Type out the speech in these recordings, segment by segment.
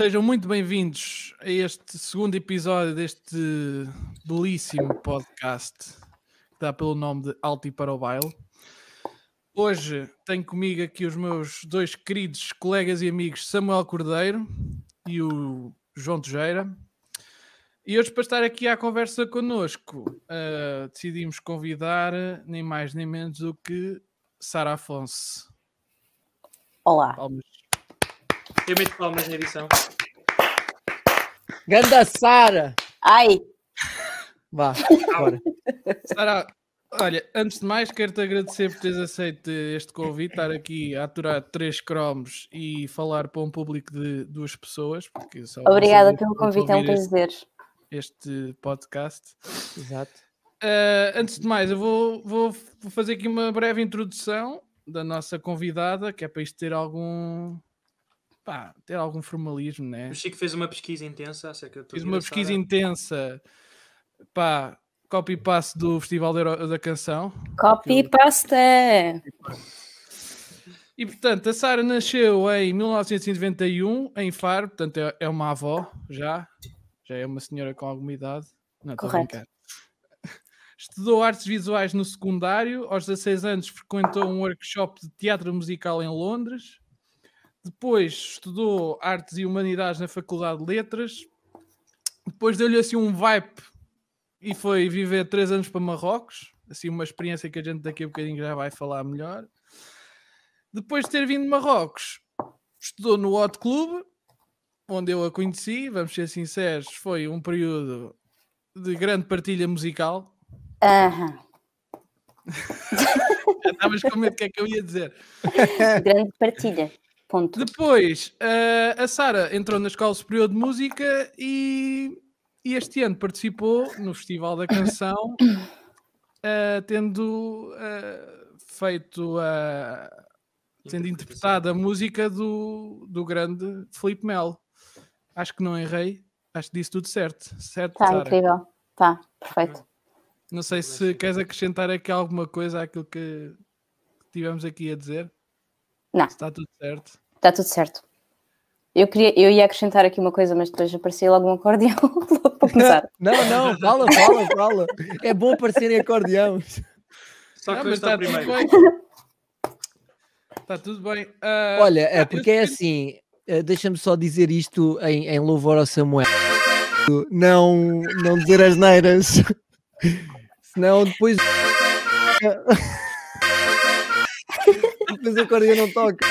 Sejam muito bem-vindos a este segundo episódio deste belíssimo podcast que dá pelo nome de Alto e para o Baile. Hoje tenho comigo aqui os meus dois queridos colegas e amigos Samuel Cordeiro e o João Tejeira. E hoje, para estar aqui à conversa connosco, uh, decidimos convidar nem mais nem menos do que Sara Afonso. Olá. Palmas. Eu meto palmas na edição. Ganda Sara! Ai, Vá, bora. Sara, olha, antes de mais, quero-te agradecer por teres aceito este convite, estar aqui a aturar três cromos e falar para um público de duas pessoas. Porque só obrigada pelo convite, é um este, prazer. este podcast. Exato. Uh, antes de mais, eu vou, vou, vou fazer aqui uma breve introdução da nossa convidada, que é para isto ter algum. Pá, ter algum formalismo, né? O Chico fez uma pesquisa intensa acerca de tudo. Fiz uma pesquisa intensa, pá, copy-paste do Festival da, Canção. Copy pasta. E portanto, a Sara nasceu em 1991 em Faro, portanto é, é uma avó já, já é uma senhora com alguma idade. Não, estou a brincar. Estudou artes visuais no secundário, aos 16 anos frequentou um workshop de teatro musical em Londres. Depois estudou artes e humanidades na Faculdade de Letras. Depois deu-lhe assim um vibe e foi viver três anos para Marrocos. Assim, uma experiência que a gente daqui a bocadinho já vai falar melhor. Depois de ter vindo de Marrocos, estudou no Hot Club, onde eu a conheci. Vamos ser sinceros, foi um período de grande partilha musical. Aham. Já Estavas com medo do que é que eu ia dizer. Grande partilha. Ponto. Depois, eh, a Sara entrou na Escola Superior de Música e, e este ano participou no Festival da Canção, eh, tendo eh, feito a. tendo interpretado a música do, do grande Felipe Melo. Acho que não errei, acho que disse tudo certo. Certo, Está? Tá incrível. Está perfeito. Não sei se queres acrescentar aqui alguma coisa àquilo que tivemos aqui a dizer. Não. Está tudo certo. Está tudo certo. Eu, queria, eu ia acrescentar aqui uma coisa, mas depois aparecia logo um acordeão logo para começar. Não, não, fala, fala, fala. É bom aparecer em acordeões. Só que hoje está primeiro. Está tudo bem. Ah, Olha, é ah, porque é assim, eh, deixa-me só dizer isto em, em louvor ao Samuel. Não, não dizer as neiras. Senão depois. depois o acordeão não toca.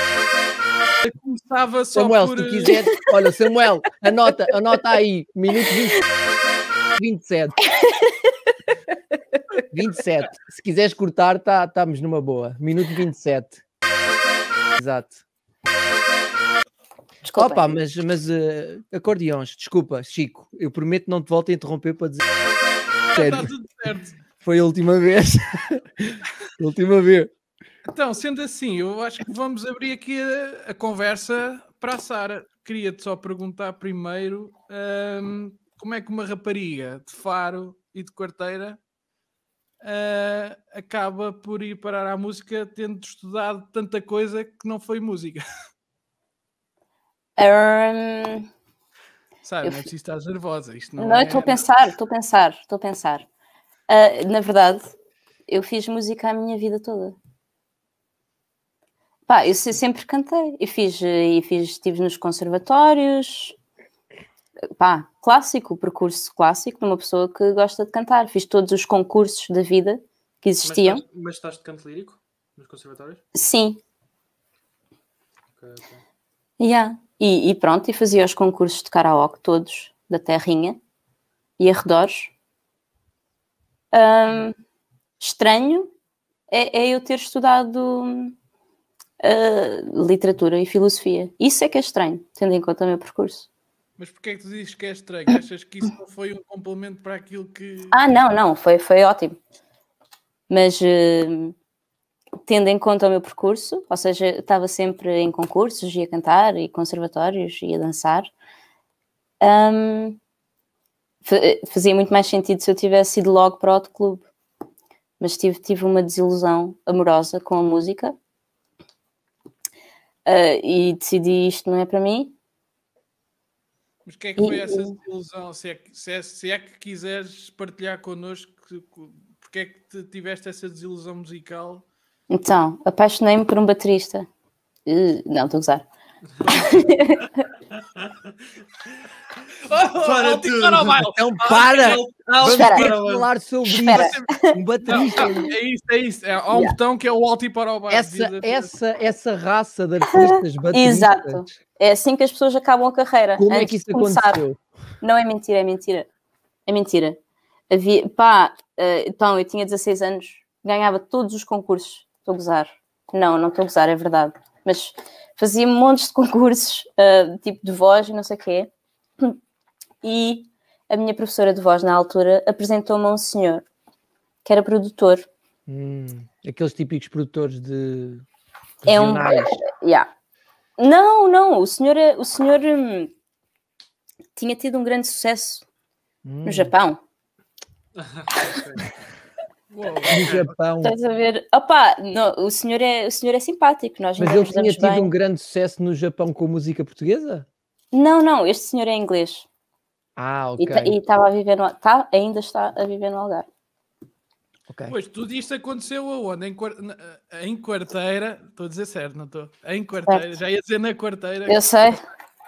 Começava só Samuel, por... se tu quiseres. Olha, Samuel, anota, anota aí. Minuto 20, 27. 27. Se quiseres cortar, tá, estamos numa boa. Minuto 27. Exato. Desculpa. Opa, mas, mas eh, acordeões, desculpa, Chico. Eu prometo não te volto a interromper para dizer. Está Sério, tudo certo. foi a última vez. a última vez. Então, sendo assim, eu acho que vamos abrir aqui a, a conversa para a Sara. Queria-te só perguntar primeiro ahm, como é que uma rapariga de Faro e de Quarteira ah, acaba por ir parar à música tendo estudado tanta coisa que não foi música. Ahm, Sara, Eu não é preciso estar nervosa. Isto não, não, é... estou a pensar, estou a pensar, estou a pensar. Ah, na verdade, eu fiz música a minha vida toda. Pá, eu se- sempre cantei. Eu fiz, e fiz, estive nos conservatórios. Pá, clássico, percurso clássico de uma pessoa que gosta de cantar. Fiz todos os concursos da vida que Mas existiam. estás, mas estás de canto lírico nos conservatórios? Sim, Ok, ok. Yeah. E, e pronto, e fazia os concursos de karaoke todos da terrinha e arredores. Ahm, estranho é, é eu ter estudado literatura e filosofia. Isso é que é estranho, tendo em conta o meu percurso. Mas porquê é que tu dizes que é estranho? Achas que isso não foi um complemento para aquilo que. Ah, não, não, foi, foi ótimo. Mas, eh, tendo em conta o meu percurso, ou seja, estava sempre em concursos, ia cantar, e conservatórios, ia dançar. Hum, fa- fazia muito mais sentido se eu tivesse ido logo para outro clube. Mas tive, tive uma desilusão amorosa com a música Ah, e decidi isto não é para mim. Mas o que é que foi E- essa desilusão? Se é, que, se, é, se é que quiseres partilhar connosco, que- que- porque é que te- tiveste essa desilusão musical? Então, apaixonei-me por um baterista. Uh, não, estou a gozar. Para tudo. para o baile! Então para! Vamos Espera. ter que falar sobre Espera. isso. Um baterista. É isso, é isso. É, há um Yeah. botão que é o alto e para o baixo. Essa, essa, essa raça de artistas bateristas. Exato. É assim que as pessoas acabam a carreira. Como é que isso aconteceu? Não é mentira, é mentira. É mentira. Havia, pá, eh, então eu tinha 16 anos, ganhava todos os concursos. Estou a gozar. Não, não estou a gozar, é verdade. Mas fazia montes de concursos, eh, tipo de voz e não sei o quê. E a minha professora de voz na altura apresentou-me a um senhor que era produtor. Hum, aqueles típicos produtores de É um. Yeah. Não, não, o senhor, é- o senhor hum, tinha tido um grande sucesso Hum, no Japão. Uou. no Japão. Estás a ver? Opa, não, o, senhor é, o senhor é simpático, nós Mas ele tinha tido bem. um grande sucesso no Japão com música portuguesa? Não, não, este senhor é inglês Ah, ok. ta- e estava a viver no, tá, ainda está a viver no Algarve. ok. Pois, tudo isto aconteceu aonde? Em, em quarteira, estou a dizer certo, não estou? Em quarteira, Certo. já ia dizer na quarteira. Eu sei,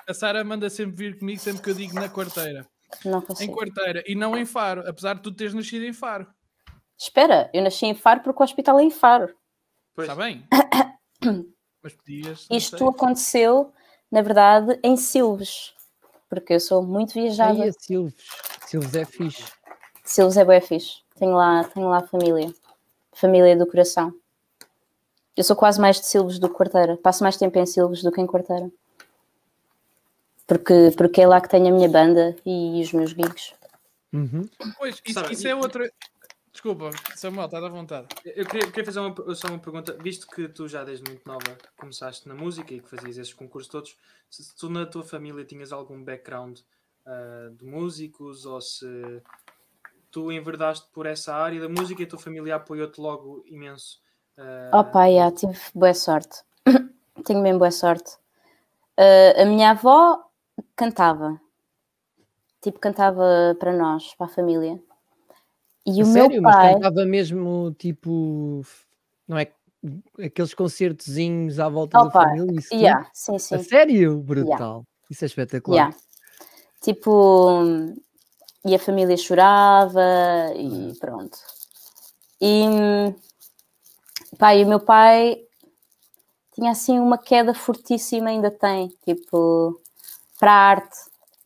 A Sara manda sempre vir comigo sempre que eu digo na quarteira. não Em consigo. quarteira e não em Faro, apesar de tu teres nascido em Faro. Espera, eu nasci em Faro porque o hospital é em Faro. Pois. Está bem? Mas podias. Isto sei. aconteceu, na verdade, em Silves, porque eu sou muito viajada. Aí a Silves. Silves é fixe. Silves é bué fixe. Tenho lá, tenho lá família. Família do coração. Eu sou quase mais de Silves do que Quarteira. Passo mais tempo em Silves do que em Quarteira. Porque, porque é lá que tenho a minha banda e os meus gigs. Uhum. Pois, isso, isso é outra. Desculpa, Samuel, estás à vontade. Eu queria, queria fazer uma, só uma pergunta, visto que tu já desde muito nova começaste na música e que fazias esses concursos todos, se, se tu na tua família tinhas algum background ah, de músicos ou se tu enverdaste por essa área da música e a tua família apoiou-te logo imenso. ah, Opa, yeah, tive boa sorte. Tenho mesmo boa sorte. Ah, a minha avó cantava. Tipo, cantava para nós, para a família. E o sério? meu Mas pai. cantava mesmo tipo. Não é? Aqueles concertozinhos à volta da Opa, família. Isso? Yeah, sim, sim. A sério? Brutal. Isso é espetacular. Yeah. Tipo, e a família chorava Uhum. e pronto. E e o meu pai tinha assim uma queda fortíssima, ainda tem, tipo, para a arte.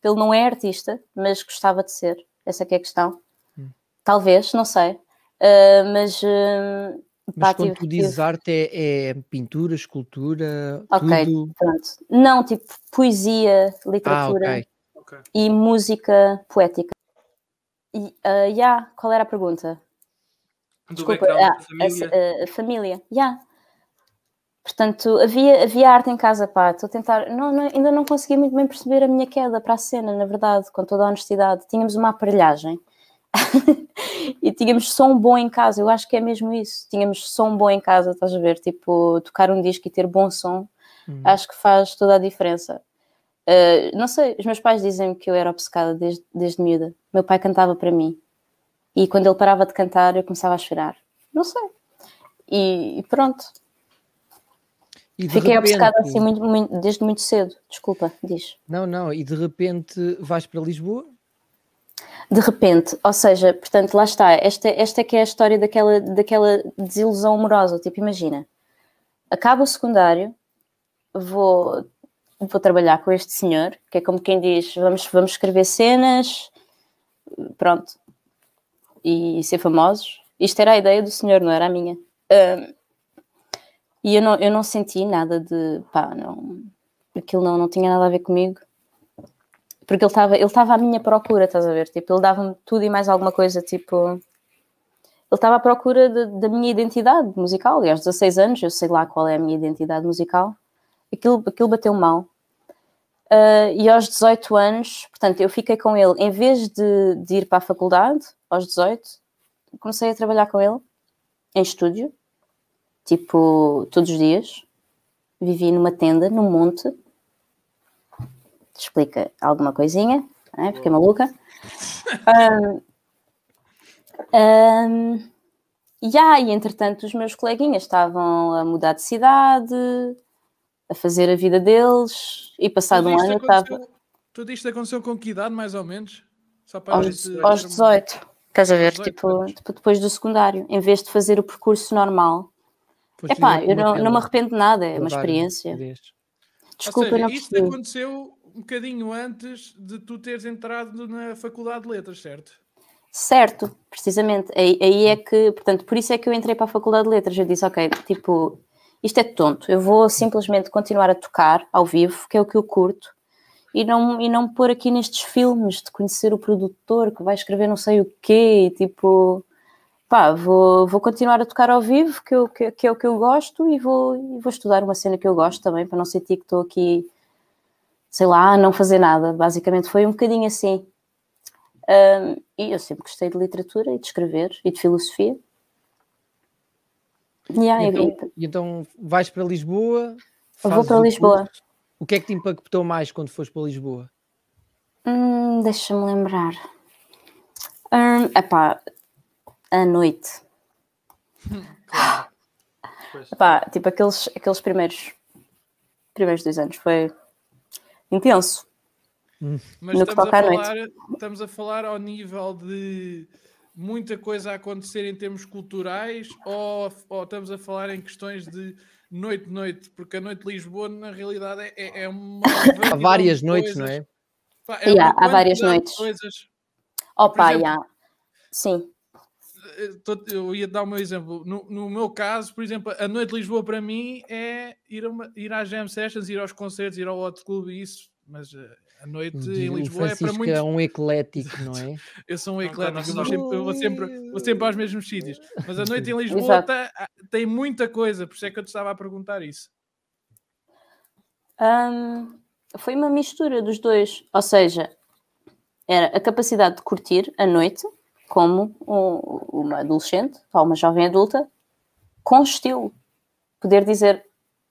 Ele não é artista, mas gostava de ser. Essa é que é a questão. Talvez, não sei. Ah, mas, ah, Mas pá, quando tive- tu dizes tive- arte é, é pintura, escultura, Ok. tudo. pronto. Não, tipo, poesia, Ah, literatura. ok. ok. e música poética. E, ah, yeah, qual era a pergunta? Do Desculpa, ah, família. a, a família, yeah. Portanto, havia, havia arte em casa, pá. Estou a tentar. Não, não- ainda não consegui muito bem perceber a minha queda para a cena, na verdade, com toda a honestidade. Tínhamos uma aparelhagem e tínhamos som bom em casa. Eu acho que é mesmo isso. Tínhamos som bom em casa, estás a ver? Tipo, tocar um disco e ter bom som, Uhum. acho que faz toda a diferença. Uh, não sei, os meus pais dizem que eu era obcecada desde, desde miúda. Meu pai cantava para mim e quando ele parava de cantar eu começava a chorar. Não sei. E, e pronto, E fiquei repente- obcecada assim muito, muito- desde muito cedo. Desculpa, diz. Não, não, e de repente vais para Lisboa? De repente, ou seja, portanto, lá está. Esta, esta é que é a história daquela, daquela desilusão amorosa. Tipo, imagina, acaba o secundário, vou, vou trabalhar com este senhor, que é como quem diz, vamos, vamos escrever cenas, pronto, e ser famosos. Isto era a ideia do senhor, não era a minha. Ahm, e eu não, eu não senti nada de, pá, não, aquilo não, não tinha nada a ver comigo porque ele estava ele estava à minha procura, estás a ver? Tipo, ele dava-me tudo e mais alguma coisa, tipo. estava à procura de- da minha identidade musical. E aos 16 anos, eu sei lá qual é a minha identidade musical. Aquilo, aquilo bateu mal. Ah, e aos 18 anos, portanto, eu fiquei com ele, em vez de, de ir para a faculdade, aos 18, comecei a trabalhar com ele em estúdio, tipo, todos os dias. Vivi numa tenda, num monte. Explica alguma coisinha, né? fiquei maluca. Ahm, ahm, e aí, entretanto, os meus coleguinhas estavam a mudar de cidade, a fazer a vida deles, e passado um ano eu estava Tudo isto aconteceu com que idade, mais ou menos? Só para aos, gente aos ter uma- 18. Estás a ver? 18 Tipo, tipo, depois do secundário, em vez de fazer o percurso normal. Foste Epá, eu não, não me arrependo de nada, é uma experiência. Desculpa, Ou seja, não isto percebi. aconteceu um bocadinho antes de tu teres entrado na Faculdade de Letras, certo? Certo, precisamente. Aí, aí é que, portanto, por isso é que eu entrei para a Faculdade de Letras. Eu disse, ok, tipo, isto é tonto, eu vou simplesmente continuar a tocar ao vivo, que é o que eu curto, e não, e não pôr aqui nestes filmes de conhecer o produtor que vai escrever não sei o quê, e tipo, pá, vou, vou continuar a tocar ao vivo, que, eu, que, que é o que eu gosto, e vou, e vou estudar uma cena que eu gosto também, para não sentir que estou aqui, sei lá, a não fazer nada. Basicamente foi um bocadinho assim. Um, e eu sempre gostei de literatura e de escrever e de filosofia. Yeah, E então, e então vais para Lisboa. vou para o Lisboa. curso. O que é que te impactou mais quando foste para Lisboa? Hum, Deixa-me lembrar. Hum, epá, a noite. Claro. Epá, tipo aqueles, aqueles primeiros, primeiros dois anos foi intenso. Mas No que estamos a, toca à noite. falar, estamos a falar ao nível de muita coisa a acontecer em termos culturais ou, ou estamos a falar em questões de noite-noite? Porque a noite de Lisboa, na realidade, é, é- é uma. Há várias noites, não é? Pá, Yeah, há várias noites. Coisas. Opa, exemplo, yeah. Sim, Eu ia dar o meu exemplo. No, no meu caso, por exemplo, a noite de Lisboa para mim é ir, a uma, ir às jam sessions, ir aos concertos, ir ao Hot Club e isso. Mas eh, a noite em O Lisboa é para muitos. é um eclético, não é? Eu sou um Não, eclético, eu vou sempre, eu vou sempre, vou sempre aos mesmos sítios. Mas a noite em Lisboa tá- ah, tem muita coisa, por isso é que eu te estava a perguntar isso. Hum, foi uma mistura dos dois. Ou seja, era a capacidade de curtir a noite como um- uma adolescente ou uma jovem adulta com estilo. Poder dizer,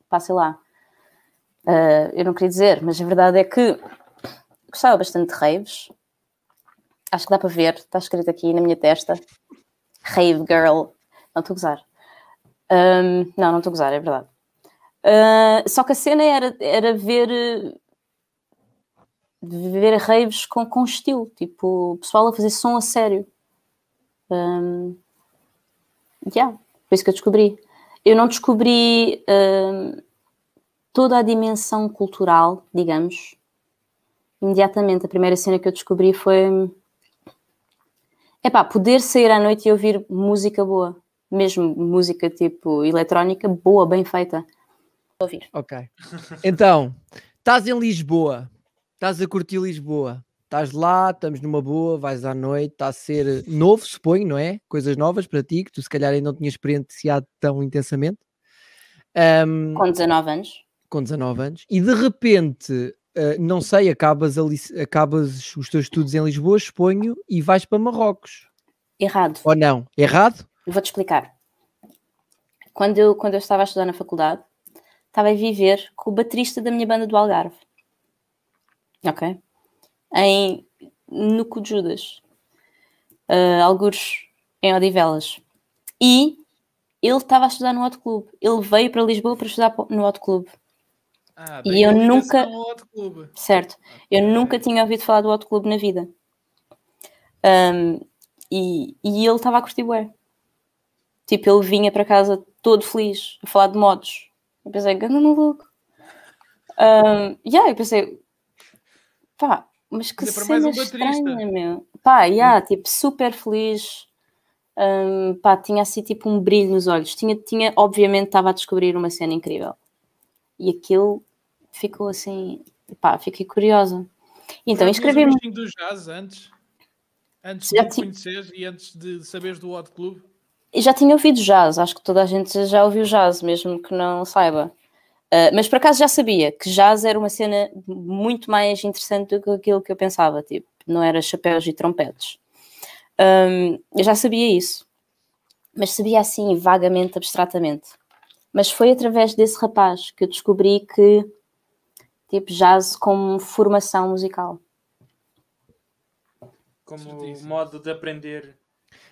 pá, sei lá, ah, eu não queria dizer, mas a verdade é que gostava bastante de raves. Acho que dá para ver, está escrito aqui na minha testa. Rave girl. Não estou a gozar. Hum, não, não estou a gozar, é verdade. Uh, só que a cena era, era ver uh, ver raves com, com estilo, tipo, pessoal a fazer som a sério. Um, yeah, foi isso que eu descobri. Eu não descobri um, toda a dimensão cultural, digamos. Imediatamente, a primeira cena que eu descobri foi epá, poder sair à noite e ouvir música boa, mesmo música tipo eletrónica boa, bem feita. Ouvir. Ok. Então, estás em Lisboa, estás a curtir Lisboa, estás lá, estamos numa boa, vais à noite, está a ser novo, suponho, não é? Coisas novas para ti, que tu se calhar ainda não tinhas experienciado tão intensamente. Ahm, Com 19 anos. com 19 anos, e de repente, ah, não sei, acabas, acabas os teus estudos em Lisboa, suponho, e vais para Marrocos. Errado. Ou não? Errado? Vou-te explicar. Quando eu, quando eu estava a estudar na faculdade, estava a viver com o baterista da minha banda do Algarve. Ok? Em Nuco de Judas. Uh, algures em Odivelas. E ele estava a estudar no Hot Club. Ele veio para Lisboa para estudar no Hot Club. Ah, E eu nunca-. Certo. Eu nunca tinha ouvido falar do Hot Club na vida. Um, e, e ele estava a curtir bué. Tipo, ele vinha para casa todo feliz, a falar de modos. Eu pensei, ganda maluco. Um, yeah, eu pensei, pá, mas que Ainda para mais cena um estranha, meu. Pá, yeah, tipo, super feliz. Um, pá, tinha assim tipo um brilho nos olhos. Tinha, tinha obviamente, estava a descobrir uma cena incrível. E aquilo ficou assim, pá, fiquei curiosa. Então, inscrevi-me. bichinho do jazz antes? Antes Já de ti- conheceres e antes de saberes do Hot Club? já tinha ouvido jazz, acho que toda a gente já ouviu jazz, mesmo que não saiba. Uh, mas por acaso já sabia que jazz era uma cena muito mais interessante do que aquilo que eu pensava, tipo, não era chapéus e trompetes. Um, eu já sabia isso, mas sabia assim vagamente, abstratamente. Mas foi através desse rapaz que eu descobri que tipo jazz como formação musical. Como modo de aprender.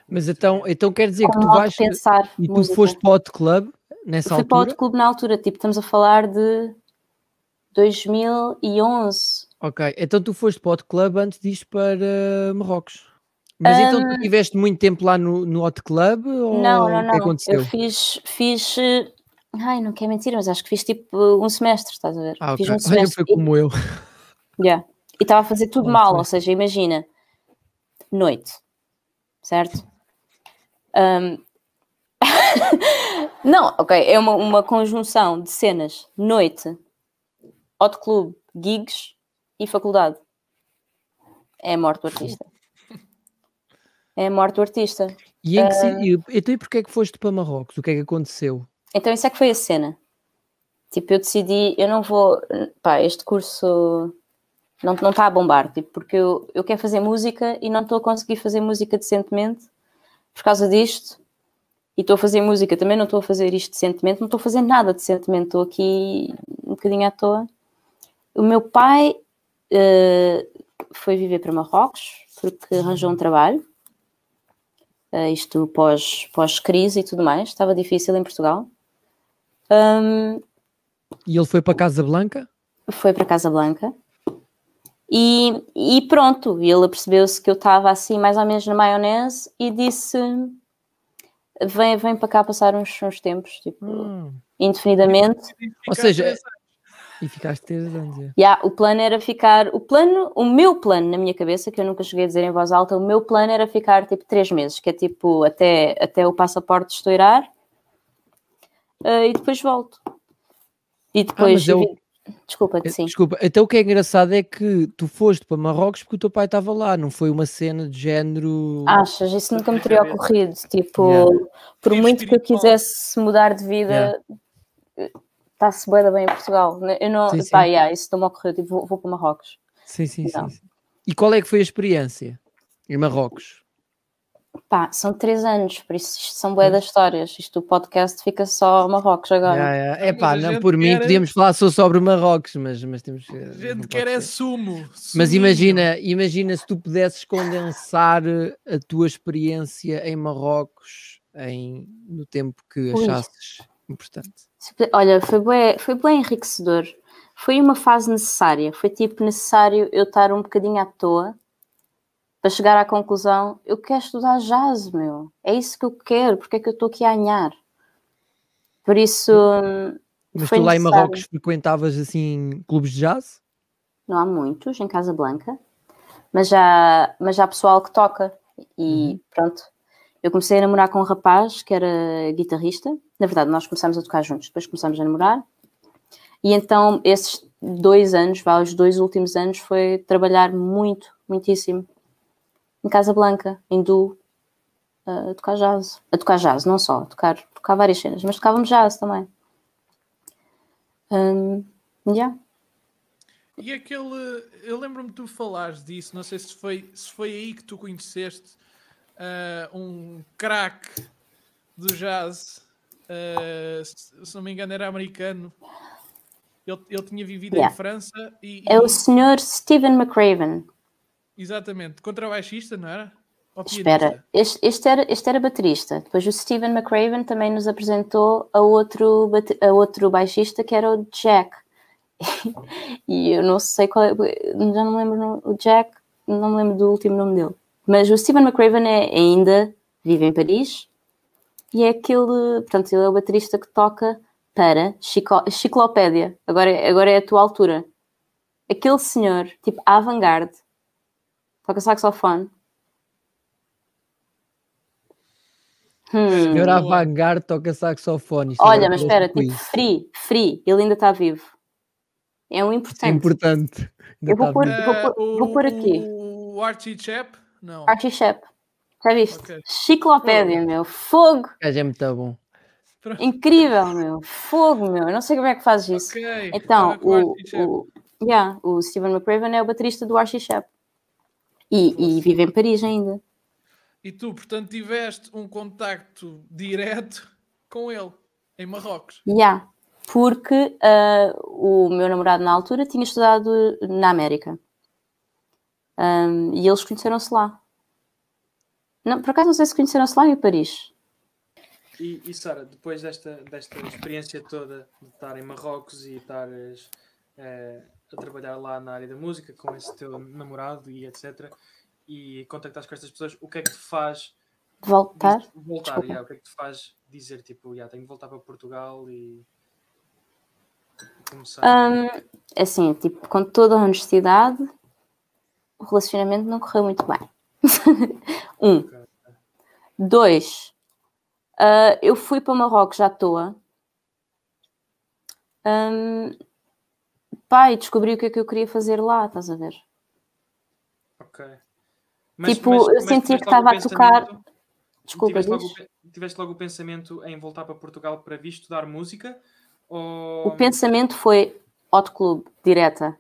Mas então, então quer dizer que Como tu modo vais pensar e tu música. foste para o Hot Club nessa fui para altura? outro clube na altura, tipo, estamos a falar de 2011. Ok, então tu foste para o Hot Club antes disto para Marrocos. Mas então tu tiveste muito tempo lá no, no Hot Club ou não, não, o que não. aconteceu? Eu fiz, fiz. eh, Ai, não quer mentir, mas acho que fiz tipo um semestre, estás a ver? Ah. Fiz um Olha, semestre. foi e- como eu. Yeah. E estava a fazer tudo Ah, mal, ou seja, imagina, noite, certo? Ahm, não, ok, é uma, uma conjunção de cenas, noite, hot club, gigs e faculdade. É a morte do artista. É a morte do artista. E em que e- Então e porquê é que foste para Marrocos? O que é que aconteceu? Então isso é que foi a cena. Tipo, eu decidi, eu não vou, pá, este curso não não está a bombar, tipo, porque eu, eu quero fazer música e não estou a conseguir fazer música decentemente por causa disto. E estou a fazer música, também não estou a fazer isto decentemente, não estou a fazer nada decentemente, estou aqui um bocadinho à toa. O meu pai eh, foi viver para Marrocos porque arranjou um trabalho, eh, isto pós, pós-crise e tudo mais, estava difícil em Portugal. Hum, E ele foi para Casa Blanca? foi para Casa Blanca e, e pronto, ele percebeu-se que eu estava assim mais ou menos na maionese e disse vem, vem para cá passar uns, uns tempos, tipo, Hum. indefinidamente. Ou seja, E ficaste três anos. é. Yeah, o plano era ficar, o plano, o meu plano na minha cabeça, que eu nunca cheguei a dizer em voz alta, o meu plano era ficar tipo três meses, que é tipo até, até o passaporte estourar eh, e depois volto. E depois, mas é o- desculpa, Eh, sim. Desculpa, então o que é engraçado é que tu foste para Marrocos porque o teu pai estava lá, não foi uma cena de género. Achas? Isso nunca me teria ocorrido. Tipo, Yeah. por muito que eu quisesse mudar de vida, está-se da bem em Portugal. Eu não, Sim, sim. pá, yeah, isso não me ocorreu. Tipo, vou, vou para Marrocos. Sim, sim, sim, sim. E qual é que foi a experiência em Marrocos? Pá, são três anos, por isso isto são bué das histórias. Isto o podcast fica só Marrocos agora. É pá, não, por mim quer- podíamos falar só sobre Marrocos, mas, mas temos que. A gente quer é ser. sumo. Mas imagina, imagina se tu pudesses condensar eh, a tua experiência em Marrocos em, no tempo que Ui. achasses importante. Olha, foi bué, foi bué enriquecedor. Foi uma fase necessária. Foi tipo necessário eu estar um bocadinho à toa para chegar à conclusão: eu quero estudar jazz, meu. É isso que eu quero. Porque é que eu estou aqui a anhar? Por isso, hum, Mas tu lá em. Marrocos frequentavas assim clubes de jazz? Não há muitos em Casa Blanca, mas já, mas já há pessoal que toca. E pronto, eu comecei a namorar com um rapaz que era guitarrista. Na verdade, nós começámos a tocar juntos, depois começámos a namorar. E então, esses dois anos, vá, os dois últimos anos, foi trabalhar muito, muitíssimo em Casa Blanca, em duo, a tocar jazz. A tocar jazz, não só, a tocar, tocar várias cenas, mas tocávamos jazz também. Hum, yeah. E aquele. Eu lembro-me de tu falares disso, não sei se foi, se foi aí que tu conheceste ah, um craque do jazz. ah, se, se não me engano, era americano. Ele, ele tinha vivido Yeah. em França e. É e- o Sr. Stephen McRaven. Exatamente, contrabaixista, não era? Espera, este, este, era, este era baterista. Depois o Stephen McRaven também nos apresentou a outro, a outro baixista que era o Jack. e eu não sei qual é, já não me lembro o Jack, não me lembro do último nome dele. Mas o Stephen McRaven é, ainda vive em Paris e é aquele, portanto, ele é o baterista que toca para Chico, Chiclopédia. Agora, é- agora é a tua altura. Aquele senhor, tipo avant-garde, toca saxofone. Hum. Senhor Boa. Avant-Garde toca saxofone. Olha, mas espera, tipo, quiz. free, free, ele ainda está vivo. É um Isto é importante. importante. Ainda Eu vou está pôr- vou pôr- vou pôr aqui. O Archie Chap? Não. Archie Shep. Já viste? Ok. Chiclopédia, meu. Fogo! É muito bom. Incrível, meu. Fogo, meu. Eu não sei como é que fazes isso. Ok. Então, o o, o, yeah, o Steven McRaven é o baterista do Archie Shepp. E, e vive em Paris ainda. E tu, portanto, tiveste um contacto direto com ele em Marrocos. Yeah, porque ah, o meu namorado na altura tinha estudado na América. Ahm, e eles conheceram-se lá. Não, por acaso não sei se conheceram-se lá em Paris. E, e Sara, depois desta, desta experiência toda de estar em Marrocos e estares eh, a trabalhar lá na área da música com esse teu namorado e etc. E contactares com estas pessoas, o que é que te faz Voltar. diz- voltar? Yeah, o que é que te faz dizer tipo, yeah, tenho que voltar para Portugal e começar? Ahm, assim, tipo, com toda a honestidade, o relacionamento não correu muito bem. um. Dois. ah, eu fui para Marrocos à toa. Ahm, pá, e descobri o que é que eu queria fazer lá, estás a ver? Ok. Tipo, eu sentia que estava a tocar- Desculpa, tiveste, logo, tiveste logo o pensamento em voltar para Portugal para vir estudar música? Ou... O pensamento foi Hot Club, direta.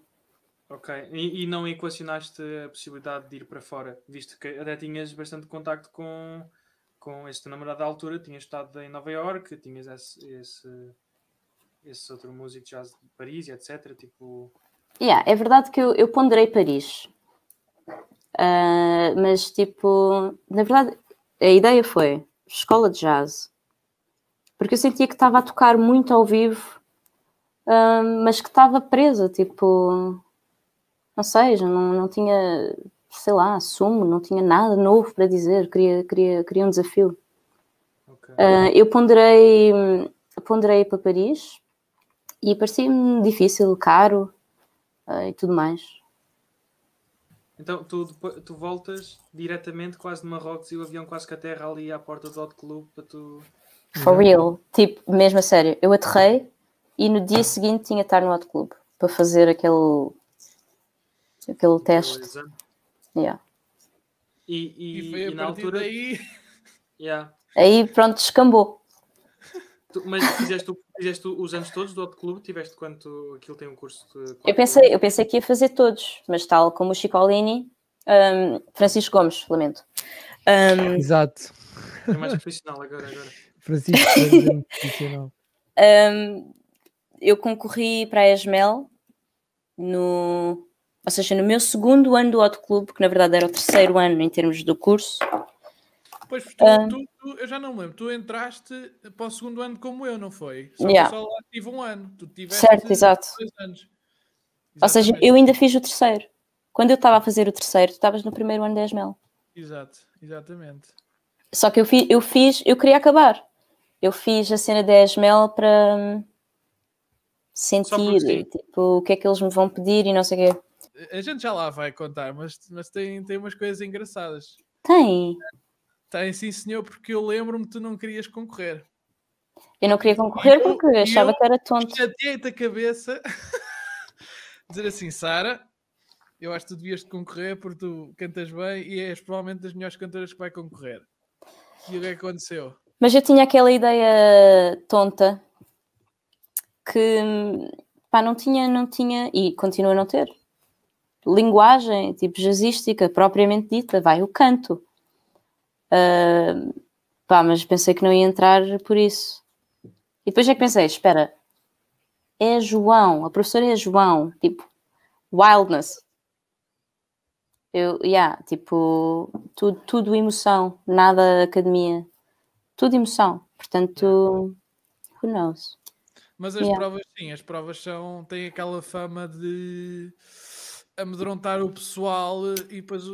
Ok. E, e não equacionaste a possibilidade de ir para fora, visto que até tinhas bastante contacto com, com este namorado da altura, tinhas estado em Nova York, tinhas esse, esse, esse outro músico de jazz de Paris, e etc. Tipo, Yeah, é verdade que eu, eu ponderei Paris. Ah, mas, tipo, na verdade, a ideia foi escola de jazz. Porque eu sentia que estava a tocar muito ao vivo, ah, mas que estava presa, tipo, não sei, não, não tinha, sei lá, sumo, não tinha nada novo para dizer, queria, queria, queria um desafio. ok. Ah, eu ponderei, ponderei para Paris e parecia-me difícil, caro ah, e tudo mais. Então tu, tu voltas diretamente quase de Marrocos e o avião quase que a terra ali à porta do Hot Club para tu. For real, tipo, mesmo a sério. Eu aterrei e no dia seguinte tinha de estar no Hot Club para fazer aquele, aquele teste. Yeah. E, e, E foi a e na altura. daí. Yeah. Aí pronto, descambou. Tu- mas fizeste, o- fizeste os anos todos do Hot Club? Tiveste quanto aquilo tem um curso de. Eu pensei, eu pensei que ia fazer todos, mas tal como o Chicolini, um, Francisco Gomes, lamento. Um, Exato. É mais profissional agora. agora. Francisco Gomes é muito profissional. um, eu concorri para a ESMEL no, ou seja, no meu segundo ano do Hot Club, que na verdade era o terceiro ano em termos do curso. Pois, tu, Ah. tu- tu- eu já não me lembro. Tu entraste para o segundo ano como eu, não foi? Só Yeah. que eu só lá tive um ano. Tu tiveste Certo, exato. dois anos. Ou seja, Exatamente. eu ainda fiz o terceiro. Quando eu estava a fazer o terceiro, tu estavas no primeiro ano da ESMEL. Exato, exatamente. Só que eu, fi, eu fiz, eu queria acabar. Eu fiz a cena da ESMEL para hum, sentir tipo, o que é que eles me vão pedir e não sei o quê. A gente já lá vai contar, mas, mas tem, tem umas coisas engraçadas. Tem. Tem sim, senhor, porque eu lembro-me que tu não querias concorrer. Eu não queria concorrer Eu- porque achava eu- que era tonto. Chateei-te a cabeça. Dizer assim, Sara, eu acho que tu devias de concorrer porque tu cantas bem e és provavelmente das melhores cantoras que vai concorrer. E o que é que aconteceu? Mas eu tinha aquela ideia tonta que pá, não tinha, não tinha, e continua a não ter. Linguagem, tipo jazzística, propriamente dita, vai o canto. Ah, pá, mas pensei que não ia entrar por isso. E depois é que pensei, espera, é João, a professora é João, tipo, wildness. Eu, yeah, tipo, tudo, tudo emoção, nada academia tudo emoção. Portanto, who knows? Mas as Yeah. provas, sim, as provas são, têm aquela fama de amedrontar o pessoal e depois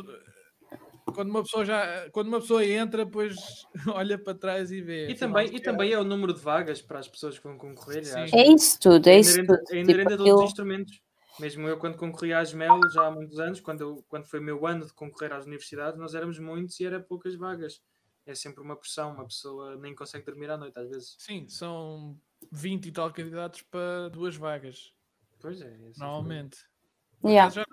quando uma pessoa já quando uma pessoa entra, depois olha para trás e vê. E também, e também é o número de vagas para as pessoas que vão concorrer. É isso tudo, é isso tudo. é Tipo, inerente a todos aquilo- os instrumentos. Mesmo eu, quando concorri às MEL, já há muitos anos, quando, eu, quando foi o meu ano de concorrer às universidades, nós éramos muitos e era poucas vagas. É sempre uma pressão, uma pessoa nem consegue dormir à noite, às vezes. Sim, são 20 e tal candidatos para duas vagas, Pois é. é sempre- normalmente. Yeah. Já-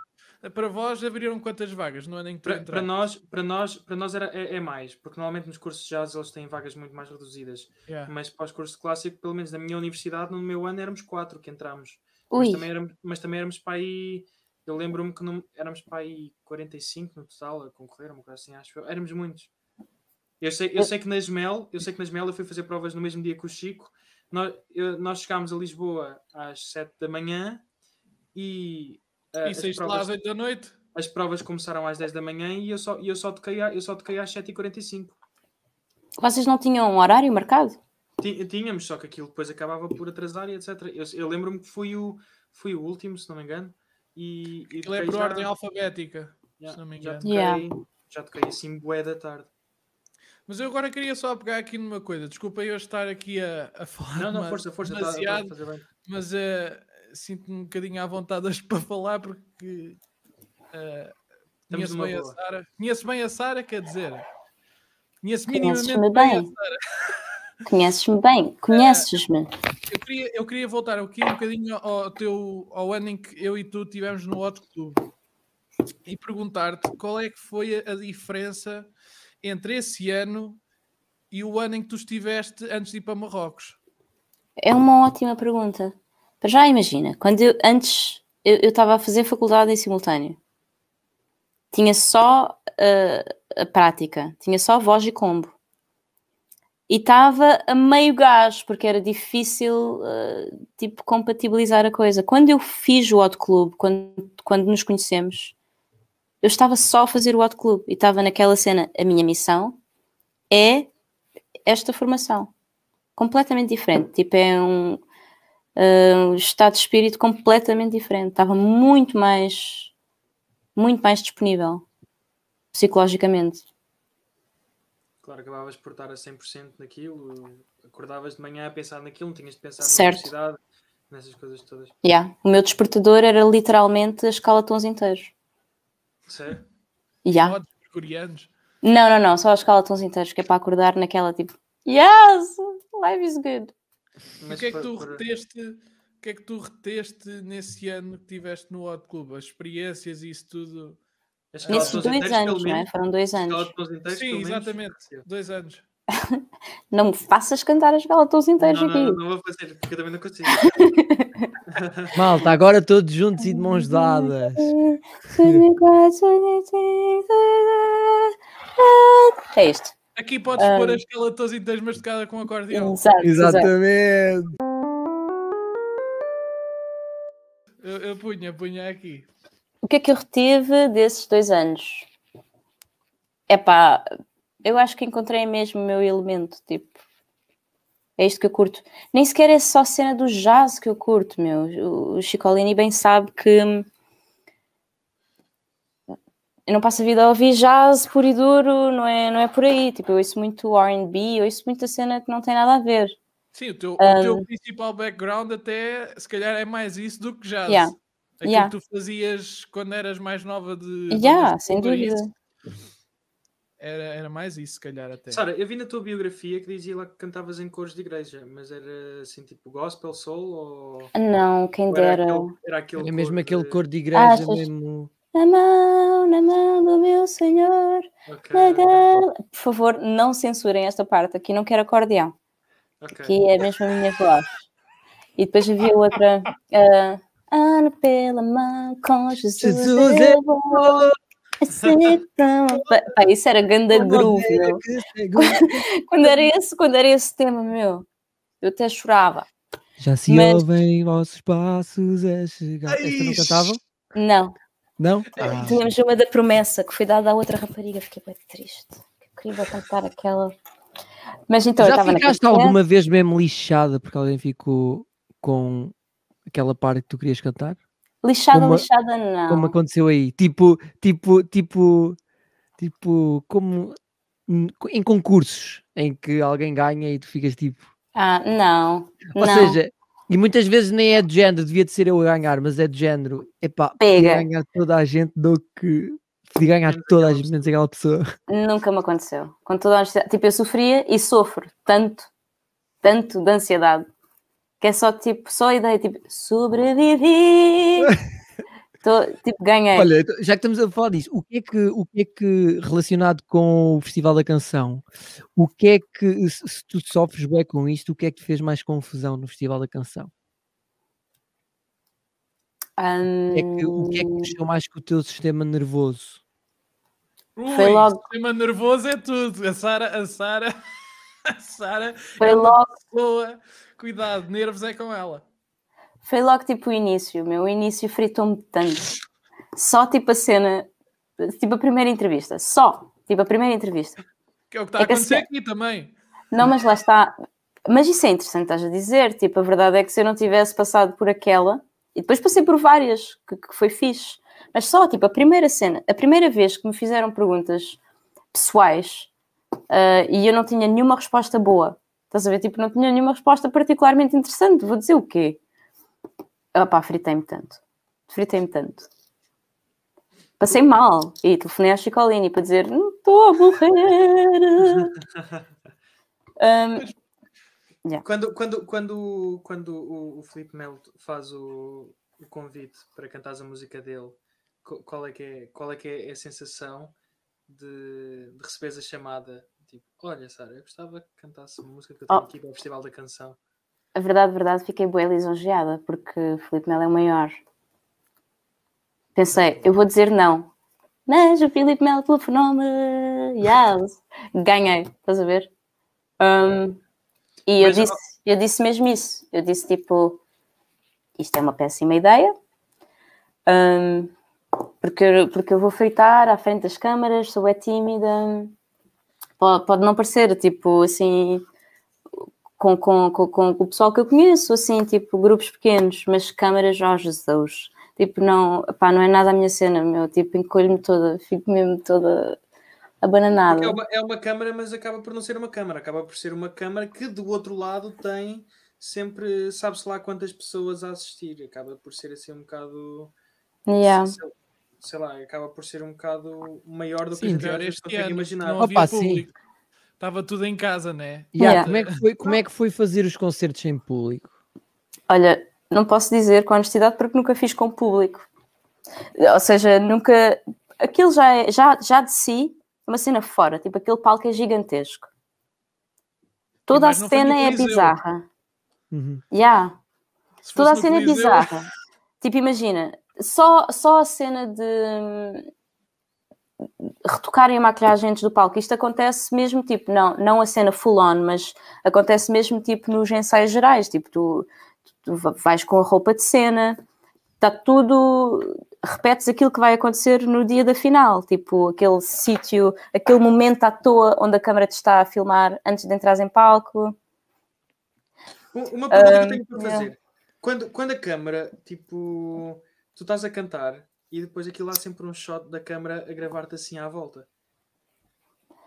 para vós abriram quantas vagas no ano em que Para, para nós, para nós, para nós era, é, é mais, porque normalmente nos cursos de jazz eles têm vagas muito mais reduzidas. Yeah. Mas para os cursos de clássico, pelo menos na minha universidade, no meu ano éramos quatro que entramos. Mas também, éramos, mas também éramos para aí. Eu lembro-me que não, éramos para aí 45 no total a concorrer, uma coisa assim, acho eu. Éramos muitos. Eu sei, eu sei que na Esmel, eu sei que na Esmel eu fui fazer provas no mesmo dia que o Chico. Nós, eu- nós chegámos a Lisboa às 7 da manhã e, ah, E as, saíste lá provas, às 8 da noite? as provas começaram às 10 da manhã e eu só, eu só, toquei, a- eu só toquei às 7h45. vocês não tinham um horário marcado? Tínhamos, só que aquilo depois acabava por atrasar e etc. Eu, eu lembro-me que fui o, fui o último, se não me engano. E, e Aquilo é por já- ordem alfabética. já, se não me já engano. toquei, Yeah. já toquei assim bué da tarde. Mas eu agora queria só pegar aqui numa coisa. Desculpa eu estar aqui a, a falar Não, não, força, força, tá- tá a demasiado, fazer bem. mas eh, sinto-me um bocadinho à vontade hoje para falar porque eh, Estamos conheço bem a. Sara. Conheço bem a Sara, quer dizer, conheço minimamente bem a bem. Sara. Conheces-me bem? Conheces-me? Eu queria, eu queria voltar aqui um bocadinho ao, teu, ao ano em que eu e tu estivemos no Hot Club e perguntar-te qual é que foi a, a diferença entre esse ano e o ano em que tu estiveste antes de ir para Marrocos. É uma ótima pergunta. Para já imagina, quando eu antes eu estava a fazer faculdade em simultâneo, tinha só uh, a prática, tinha só voz e combo. E estava a meio gás, porque era difícil uh, tipo compatibilizar a coisa. Quando eu fiz o Hot Club, quando, quando nos conhecemos, eu estava só a fazer o Hot Club e estava naquela cena. A minha missão é esta formação completamente diferente. Tipo, é um, uh, um estado de espírito completamente diferente. Estava muito mais, muito mais disponível psicologicamente. Claro, acabavas por estar a 100% naquilo, acordavas de manhã a pensar naquilo, não tinhas de pensar Certo. na universidade, nessas coisas todas. Yeah. O meu despertador era literalmente a escala de tons inteiros. Sério? Yeah. Coreanos. Não, não, não, só a escala de tons inteiros, que é para acordar naquela tipo, yes, life is good. O que é que tu por- reteste? O que é que tu reteste nesse ano que estiveste no Hot Club? As experiências e isso tudo? Nesses dois anos, não é? Foram dois anos. Sim, exatamente. Dois anos. Não me faças cantar a escala de tons inteiros Não, aqui. não, não vou fazer, porque eu também não consigo. Malta, agora todos juntos e de mãos dadas. É isto. Aqui podes Ah. pôr a escala de todos inteiros, mas tocada com acordeão. Exato, exato. Exatamente. Eu, eu punha, punha aqui. O que é que eu retive desses dois anos? É pá, eu acho que encontrei mesmo o meu elemento, tipo. É isto que eu curto. Nem sequer é só a cena do jazz que eu curto, meu. O- Chicolini bem sabe que eu não passo a vida a ouvir jazz puro e duro, não é, não é por aí. Tipo, eu ouço muito R&B, eu ouço muita cena que não tem nada a ver. Sim, o teu, Ah. o teu principal background até se calhar é mais isso do que jazz. Yeah. Aquilo Yeah. que tu fazias quando eras mais nova de. Yeah, de sem dúvida. isso, Era, era mais isso, se calhar até. Sara, eu vi na tua biografia que dizia lá que cantavas em cores de igreja, mas era assim tipo gospel, soul ou. Não, quem ou era dera. aquele, era aquele Era mesmo cor aquele de- cor de igreja Achas? mesmo. Na mão, na mão do meu Senhor. Ok, na ok, gal- Por favor, não censurem esta parte. Aqui não quero acordeão. ok. Aqui é mesmo a minha voz. E depois havia outra. ah, Ando pela mão com Jesus. Jesus, eu vou. Assim como- Pá, pá, isso era ganda groove, meu. Quando era, esse, quando era esse tema, meu, eu até chorava. Já se Mas- ouvem vossos passos a chegar. Esta não cantavam? Não, Não? Ah, tínhamos uma da promessa que foi dada à outra rapariga. Fiquei bem triste. Eu queria cantar aquela. Mas então Já ficaste alguma vez mesmo lixada porque alguém ficou com aquela parte que tu querias cantar? Lixada, Como- lixada, não. Como aconteceu aí? Tipo, tipo, tipo, tipo, como em concursos em que alguém ganha e tu ficas tipo. Ah, não. Ou não. seja, e muitas vezes nem é de género, devia de ser eu a ganhar, mas é de género. Epá, Pega. ganhar toda a gente do que. Podia ganhar toda a gente, menos aquela pessoa. Nunca me aconteceu. Com toda a honestidade. Tipo, eu sofria e sofro tanto, tanto de ansiedade, que é só tipo, só a ideia, tipo, sobrevivi. Tô, tipo, ganhei. Olha, então, já que estamos a falar disso, o que é que, o que, é que relacionado com o Festival da Canção, o que é que, se tu sofres bem com isto, o que é que te fez mais confusão no Festival da Canção? O que é que, o que, é que Hum, mexeu mais com o teu sistema nervoso? Ui, Foi logo- sistema nervoso é tudo. A Sara, a Sara, a Sara Foi é logo, pessoa. Cuidado, nervos é com ela. Foi logo tipo o início, meu. O início fritou-me tanto. Só tipo a cena, tipo a primeira entrevista. Só, tipo a primeira entrevista. Que é o que está a É que acontecer aqui também. Não, mas lá está. Mas isso é interessante, estás a dizer. Tipo, a verdade é que se eu não tivesse passado por aquela, e depois passei por várias, que, que foi fixe. Mas só, tipo, a primeira cena, a primeira vez que me fizeram perguntas pessoais ah, e eu não tinha nenhuma resposta boa. Estás a ver? Tipo, não tinha nenhuma resposta particularmente interessante. Vou dizer o quê? Ah pá, fritei-me tanto. Fritei-me tanto. Passei mal. E telefonei à Chicolini para dizer, não estou a morrer. Ahm, Quando, quando, quando, quando o, o Filipe Melo faz o, o convite para cantares a música dele, qual é que é, qual é, que é a sensação de, de receberes a chamada? Tipo, olha, Sara, eu gostava que cantasse uma música que eu tenho Oh. aqui para o Festival da Canção. A verdade, a verdade, fiquei bem lisonjeada porque o Filipe Melo é o maior. Pensei, eu vou dizer não. Mas o Filipe Melo telefonou-me. Yes. Ganhei, estás a ver? Um, e eu Mas, disse, eu disse mesmo isso. Eu disse tipo, isto é uma péssima ideia. Um, porque, eu- porque eu vou fritar à frente das câmaras, sou é tímida. Pode, pode não parecer, tipo, assim, com, com, com, com o pessoal que eu conheço, assim, tipo, grupos pequenos, mas câmaras, ó Jesus. Tipo, não, pá, não é nada a minha cena, meu. Tipo, encolho-me toda, fico mesmo toda abananada. É uma, é uma câmara, mas acaba por não ser uma câmara. Acaba por ser uma câmara que do outro lado tem sempre, sabe-se lá quantas pessoas a assistir. Acaba por ser assim um bocado. Yeah. sei, sei lá, acaba por ser um bocado maior do que Sim, a gente consegue ano, imaginar. não Opa, sim. Estava tudo em casa, né? Yeah, Yeah. Como, é que foi, como é que foi fazer os concertos sem público? Olha, não posso dizer com honestidade porque nunca fiz com público. Ou seja, nunca. Aquilo já, é, já, já de si é uma cena fora. Tipo, aquele palco é gigantesco. Toda a cena é bizarra. Uhum. Yeah. Toda a cena é bizarra. Tipo, imagina, só, só a cena de retocarem a maquilhagem antes do palco. Isto acontece mesmo, tipo, não, não a cena full on, mas acontece mesmo, tipo, nos ensaios gerais. Tipo, tu, tu vais com a roupa de cena, está tudo. Repetes aquilo que vai acontecer no dia da final, tipo aquele sítio, aquele momento à toa onde a câmara te está a filmar antes de entrares em palco. Um- Uma pergunta que eu Um, tenho para yeah. fazer. Quando, quando a câmara, tipo, tu estás a cantar e depois aquilo há sempre um shot da câmara a gravar-te assim à volta.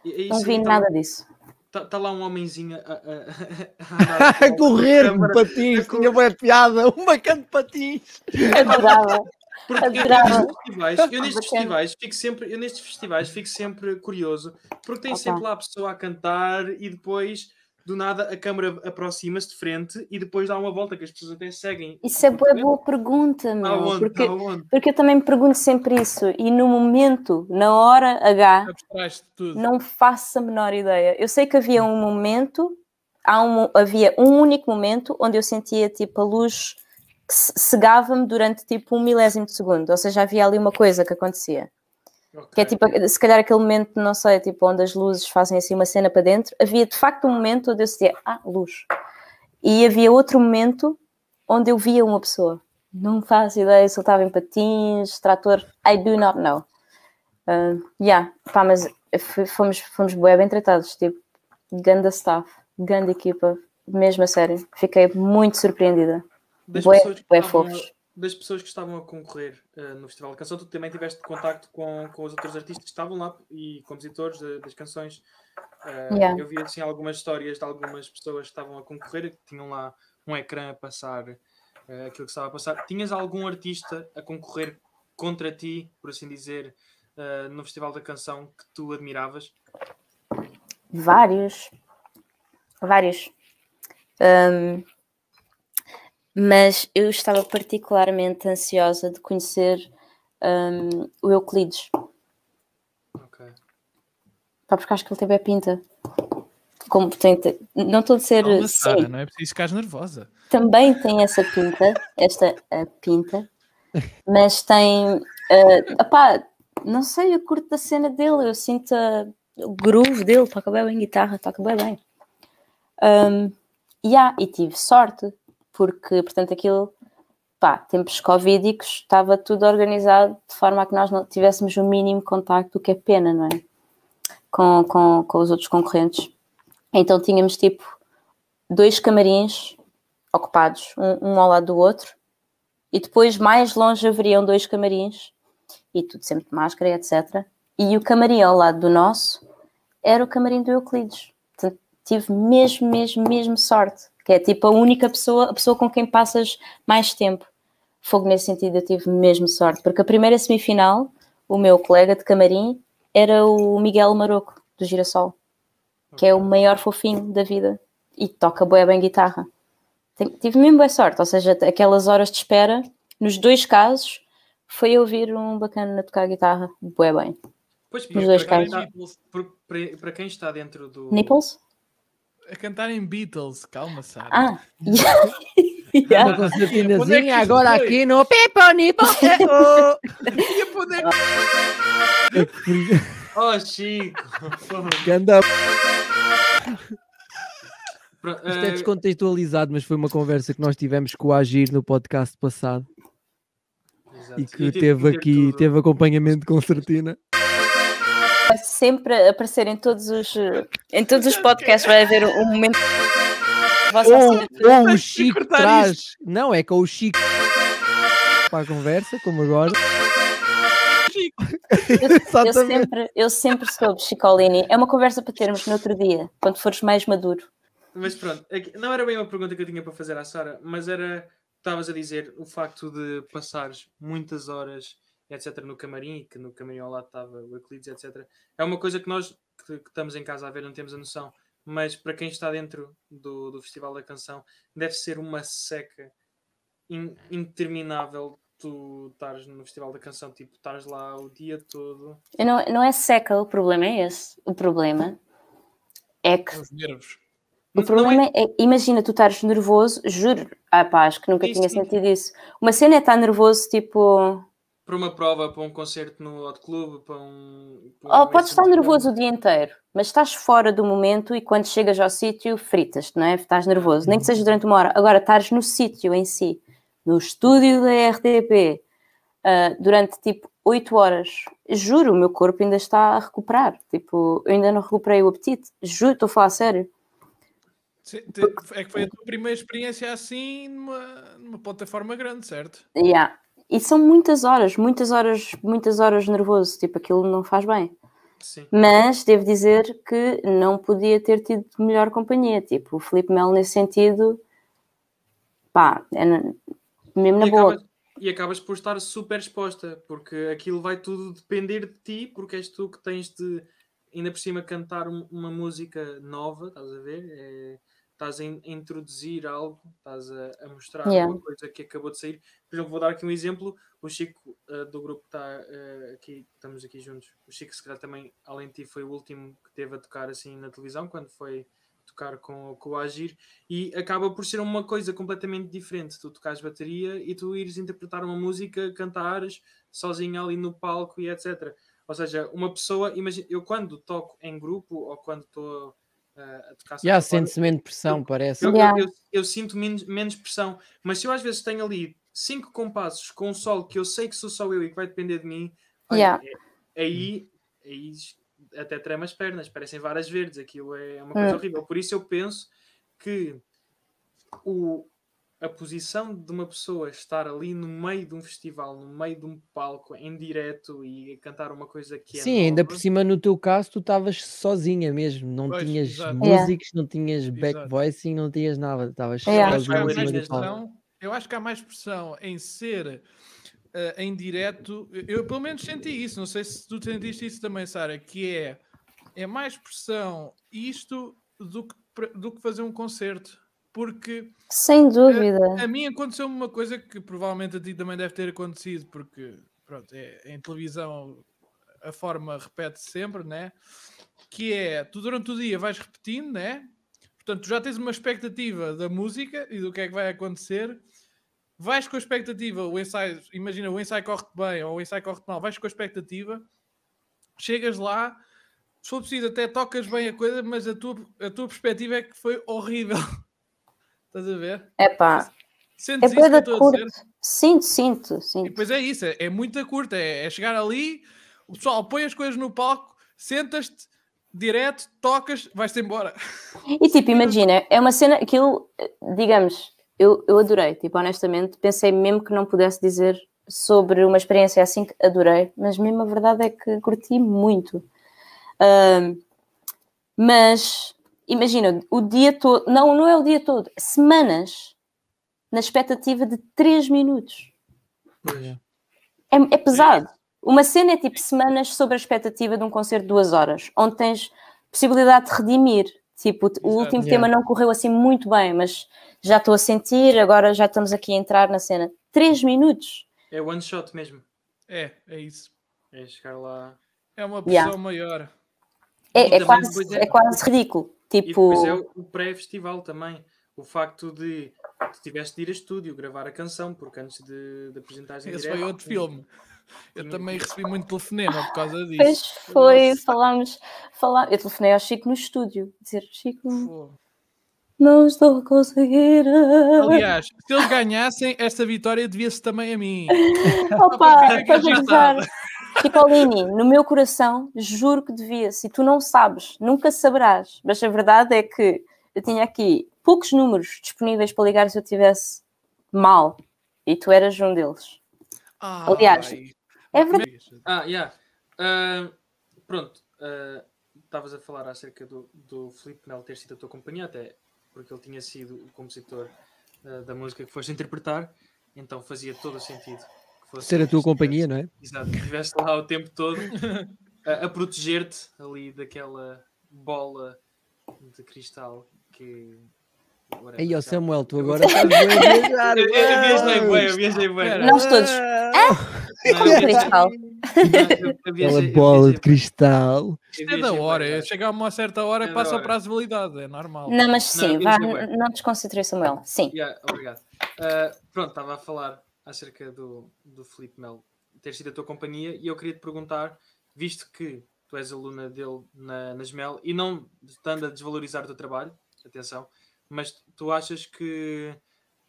E, e Não vi tá nada lá- disso. Tá, tá lá um homenzinho a, a, a, A da correr de patins, a correr. tinha boa piada, um bacana de patins. Adorava. Porque eu, nestes festivais, eu nestes festivais fico sempre, eu nestes festivais fico sempre curioso, porque tem Opa. sempre lá a pessoa a cantar e depois do nada a câmara aproxima-se de frente e depois dá uma volta que as pessoas até seguem. Isso é boa, boa pergunta, meu. Aonde? Porque, Aonde? porque eu também me pergunto sempre isso. E no momento, na hora H, não faço a menor ideia. Eu sei que havia um momento, há um, havia um único momento onde eu sentia tipo a luz que cegava-me durante tipo um milésimo de segundo. Ou seja, havia ali uma coisa que acontecia. Que é tipo, se calhar aquele momento, não sei, tipo, onde as luzes fazem assim uma cena para dentro. Havia de facto um momento onde eu sentia, ah, luz. E havia outro momento onde eu via uma pessoa. Não faço ideia se ele estava em patins, trator, I do not know. Uh, yeah, pá, mas fomos, fomos bem tratados, tipo, ganda staff, ganda equipa, mesmo a sério. Fiquei muito surpreendida. das Bué, pessoas, bué fofos. Das pessoas que estavam a concorrer eh, no Festival da Canção, tu também tiveste contacto com, com os outros artistas que estavam lá e compositores de- das canções. Eh, Yeah. Eu vi assim algumas histórias de algumas pessoas que estavam a concorrer que tinham lá um ecrã a passar eh, aquilo que estava a passar. Tinhas algum artista a concorrer contra ti, por assim dizer, no Festival da Canção que tu admiravas? Vários. Vários. Um, mas eu estava particularmente ansiosa de conhecer hum, o Euclides. Ok. Pá, porque acho que ele teve a pinta. Como tem, não estou a ser. Calma, sim, Sara, não é preciso ficar nervosa. também tem essa pinta, esta a pinta, mas tem. ah, epá, não sei, eu curto da cena dele, eu sinto o groove dele, toca bem em guitarra, toca bem bem. Um, yeah, e tive sorte, porque, portanto, aquilo, pá, tempos covídicos, estava tudo organizado de forma a que nós não tivéssemos o mínimo contacto, o que é pena, não é? Com, com, com os outros concorrentes. Então tínhamos tipo dois camarins ocupados, um, um ao lado do outro, e depois mais longe haveriam dois camarins, e tudo sempre de máscara, etc. E o camarim ao lado do nosso era o camarim do Euclides. Portanto, tive mesmo, mesmo, mesmo sorte, que é tipo a única pessoa, a pessoa com quem passas mais tempo. Fogo nesse sentido, eu tive mesmo sorte, porque a primeira semifinal, o meu colega de camarim era o Miguel Maroco, do Girassol, que é o maior fofinho da vida e toca bué bem guitarra. Tive mesmo boa sorte, ou seja, aquelas horas de espera, nos dois casos, foi ouvir um bacana a tocar guitarra, bué bem. Pois, Nos dois para, casos. quem está- por- para- para quem está dentro do. Nipples? A cantar em Beatles, calma, Sara. Ah, Uma yeah. É que concertinazinha isto agora foi? aqui no Pepo Nipo. E a poder- Oh, Chico! Ganda. Isto é eh, descontextualizado, mas foi uma conversa que nós tivemos com o Agir no podcast passado exato. e que que teve meter aqui, tudo. teve acompanhamento de concertina. Vai sempre aparecer em todos os, em todos os podcasts, vai haver um momento. Ou, ou o Chico traz. Não, é com o Chico para a conversa, como agora. Eu Exatamente. sempre, eu sempre soube, Chicolini. É uma conversa para termos no outro dia, quando fores mais maduro. Mas pronto, é não era bem uma pergunta que eu tinha para fazer à Sara, mas era, estavas a dizer, o facto de passares muitas horas, etc., no camarim, e que no camarim ao lado estava o Euclides, etc. É uma coisa que nós que, que estamos em casa a ver não temos a noção, mas para quem está dentro do, do Festival da Canção, deve ser uma seca in- interminável tu estares no Festival da Canção, tipo, estares lá o dia todo. Eu Não, não é seca, o problema é esse. O problema é que Os nervos. O problema é, imagina, tu estares nervoso, juro, ah pá, acho que nunca Sim, tinha sim. sentido isso. Uma cena é estar nervoso, tipo, para uma prova, para um concerto no Hot Club, para um. para oh, um podes estar nervoso o dia inteiro, mas estás fora do momento e quando chegas ao sítio, fritas-te, não é? Estás nervoso, nem que seja durante uma hora. Agora, estás no sítio em si, no estúdio da RTP, ah, durante tipo 8 horas, juro, o meu corpo ainda está a recuperar. Tipo, eu ainda não recuperei o apetite, juro, estou a falar a sério. É que foi a tua primeira experiência assim numa, numa plataforma grande, certo? Yeah. E são muitas horas, muitas horas, muitas horas nervoso, tipo, aquilo não faz bem. Sim. Mas devo dizer que não podia ter tido melhor companhia, tipo, o Felipe Melo nesse sentido, pá, é mesmo na e, boa. acabas, e acabas por estar super exposta, porque aquilo vai tudo depender de ti, porque és tu que tens de, ainda por cima, cantar um- uma música nova, estás a ver? É, estás a, in- a introduzir algo, estás a, a mostrar Yeah. uma coisa que acabou de sair. Por exemplo, vou dar aqui um exemplo. O Chico, eh, do grupo que está eh, aqui, estamos aqui juntos, o Chico, se calhar também, além de ti, foi o último que teve a tocar assim na televisão, quando foi tocar com, com o Agir e acaba por ser uma coisa completamente diferente. Tu tocares bateria e tu ires interpretar uma música, cantares sozinho ali no palco e etc. Ou seja, uma pessoa, imagina, eu quando toco em grupo ou quando estou uh, a tocar saxofone, sente-se menos pressão, parece. eu, eu- Yeah. eu- eu sinto menos, menos pressão, mas se eu às vezes tenho ali cinco compassos com um solo que eu sei que sou só eu e que vai depender de mim, Yeah. é- aí, aí até trema as pernas, parecem varas verdes, aquilo é uma coisa Hum. horrível. Por isso eu penso que o, a posição de uma pessoa estar ali no meio de um festival, no meio de um palco, em direto e a cantar uma coisa que é Sim, ainda nova, por cima no teu caso tu estavas sozinha mesmo, não Pois, tinhas exato. Yeah. músicos, não tinhas back Exato. voicing, não tinhas nada, estavas. Eu acho, há sozinha do palco. pressão, eu acho que há mais pressão em ser eh, em direto. Eu, eu pelo menos senti isso, não sei se tu sentiste isso também, Sara, que é, é mais pressão isto do que, do que fazer um concerto. Porque Sem dúvida. a mim aconteceu uma coisa que provavelmente a ti também deve ter acontecido, porque pronto, é, em televisão a forma repete sempre, né? Que é, tu durante o dia vais repetindo, né? Portanto, tu já tens uma expectativa da música e do que é que vai acontecer. Vais com a expectativa, o ensaio, imagina, o ensaio corre bem ou o ensaio corre mal, vais com a expectativa, chegas lá, se for preciso, até tocas bem a coisa, mas a tua, a tua perspectiva é que foi horrível. Estás a ver? É pá, Sentes é isso que eu coisa estou a curto. dizer? Sinto, sinto, E sinto. depois é isso, é, é muito curta, é, é chegar ali, o pessoal põe as coisas no palco, sentas-te, direto, tocas, vais-te embora. E tipo, imagina, é uma cena, aquilo, digamos, eu, eu adorei, tipo, honestamente, pensei mesmo que não pudesse dizer sobre uma experiência assim que adorei, mas mesmo a verdade é que curti muito. Ahm, mas imagina, o dia todo, não, não é o dia todo, semanas na expectativa de 3 minutos. É, é pesado. Uma cena é tipo semanas sobre a expectativa de um concerto de duas horas, onde tens possibilidade de redimir. Tipo, o Exato. último Yeah. tema não correu assim muito bem, mas já estou a sentir, agora já estamos aqui a entrar na cena. Três minutos. É one shot mesmo. É, é isso. É chegar lá. É uma pressão Yeah. maior. É, é quase, é- é quase ridículo. E Tipo, depois é o pré-festival também. O facto de tu tiveste de ir a estúdio gravar a canção, porque antes de, de apresentares em Esse direto, foi outro filme. Eu também recebi muito telefonema por causa disso. depois foi, Nossa. falámos, falar, eu telefonei ao Chico no estúdio, dizer, Chico, Pô. não estou a conseguir. Aliás, se eles ganhassem, esta vitória devia-se também a mim. Opa, estás Chicolini, no meu coração, juro que devia. Se tu não sabes, nunca saberás. Mas a verdade é que eu tinha aqui poucos números disponíveis para ligar se eu tivesse mal. E tu eras um deles. Aliás, Ai. é verdade. Ah, yeah. Ah, pronto. ah, Estavas a falar acerca do, do Filipe Melo ter sido a tua companhia, até porque ele tinha sido o compositor ah, da música que foste interpretar, então fazia todo o sentido fosse Ser a tua companhia, não é? Exato, que estivesse lá o tempo todo a, a proteger-te ali daquela bola de cristal que. Aí, ó Samuel, tu agora estás bem a viajar. Eu, eu viajei vamos. bem, eu viajei bem. Nós todos. Não, Como eu cristal. não, Aquela bola de cristal. Isto é da hora. é Chega a uma certa hora É e da passa o hora. prazo de validade. É normal. Não, mas Não, sim, eu vá, não desconcentrei, Samuel. Sim. Yeah, obrigado. Ah, pronto, estava a falar acerca do, do Felipe Melo ter sido a tua companhia e eu queria te perguntar, visto que tu és aluna dele na, na Gemel e não estando a desvalorizar o teu trabalho, atenção, mas tu achas que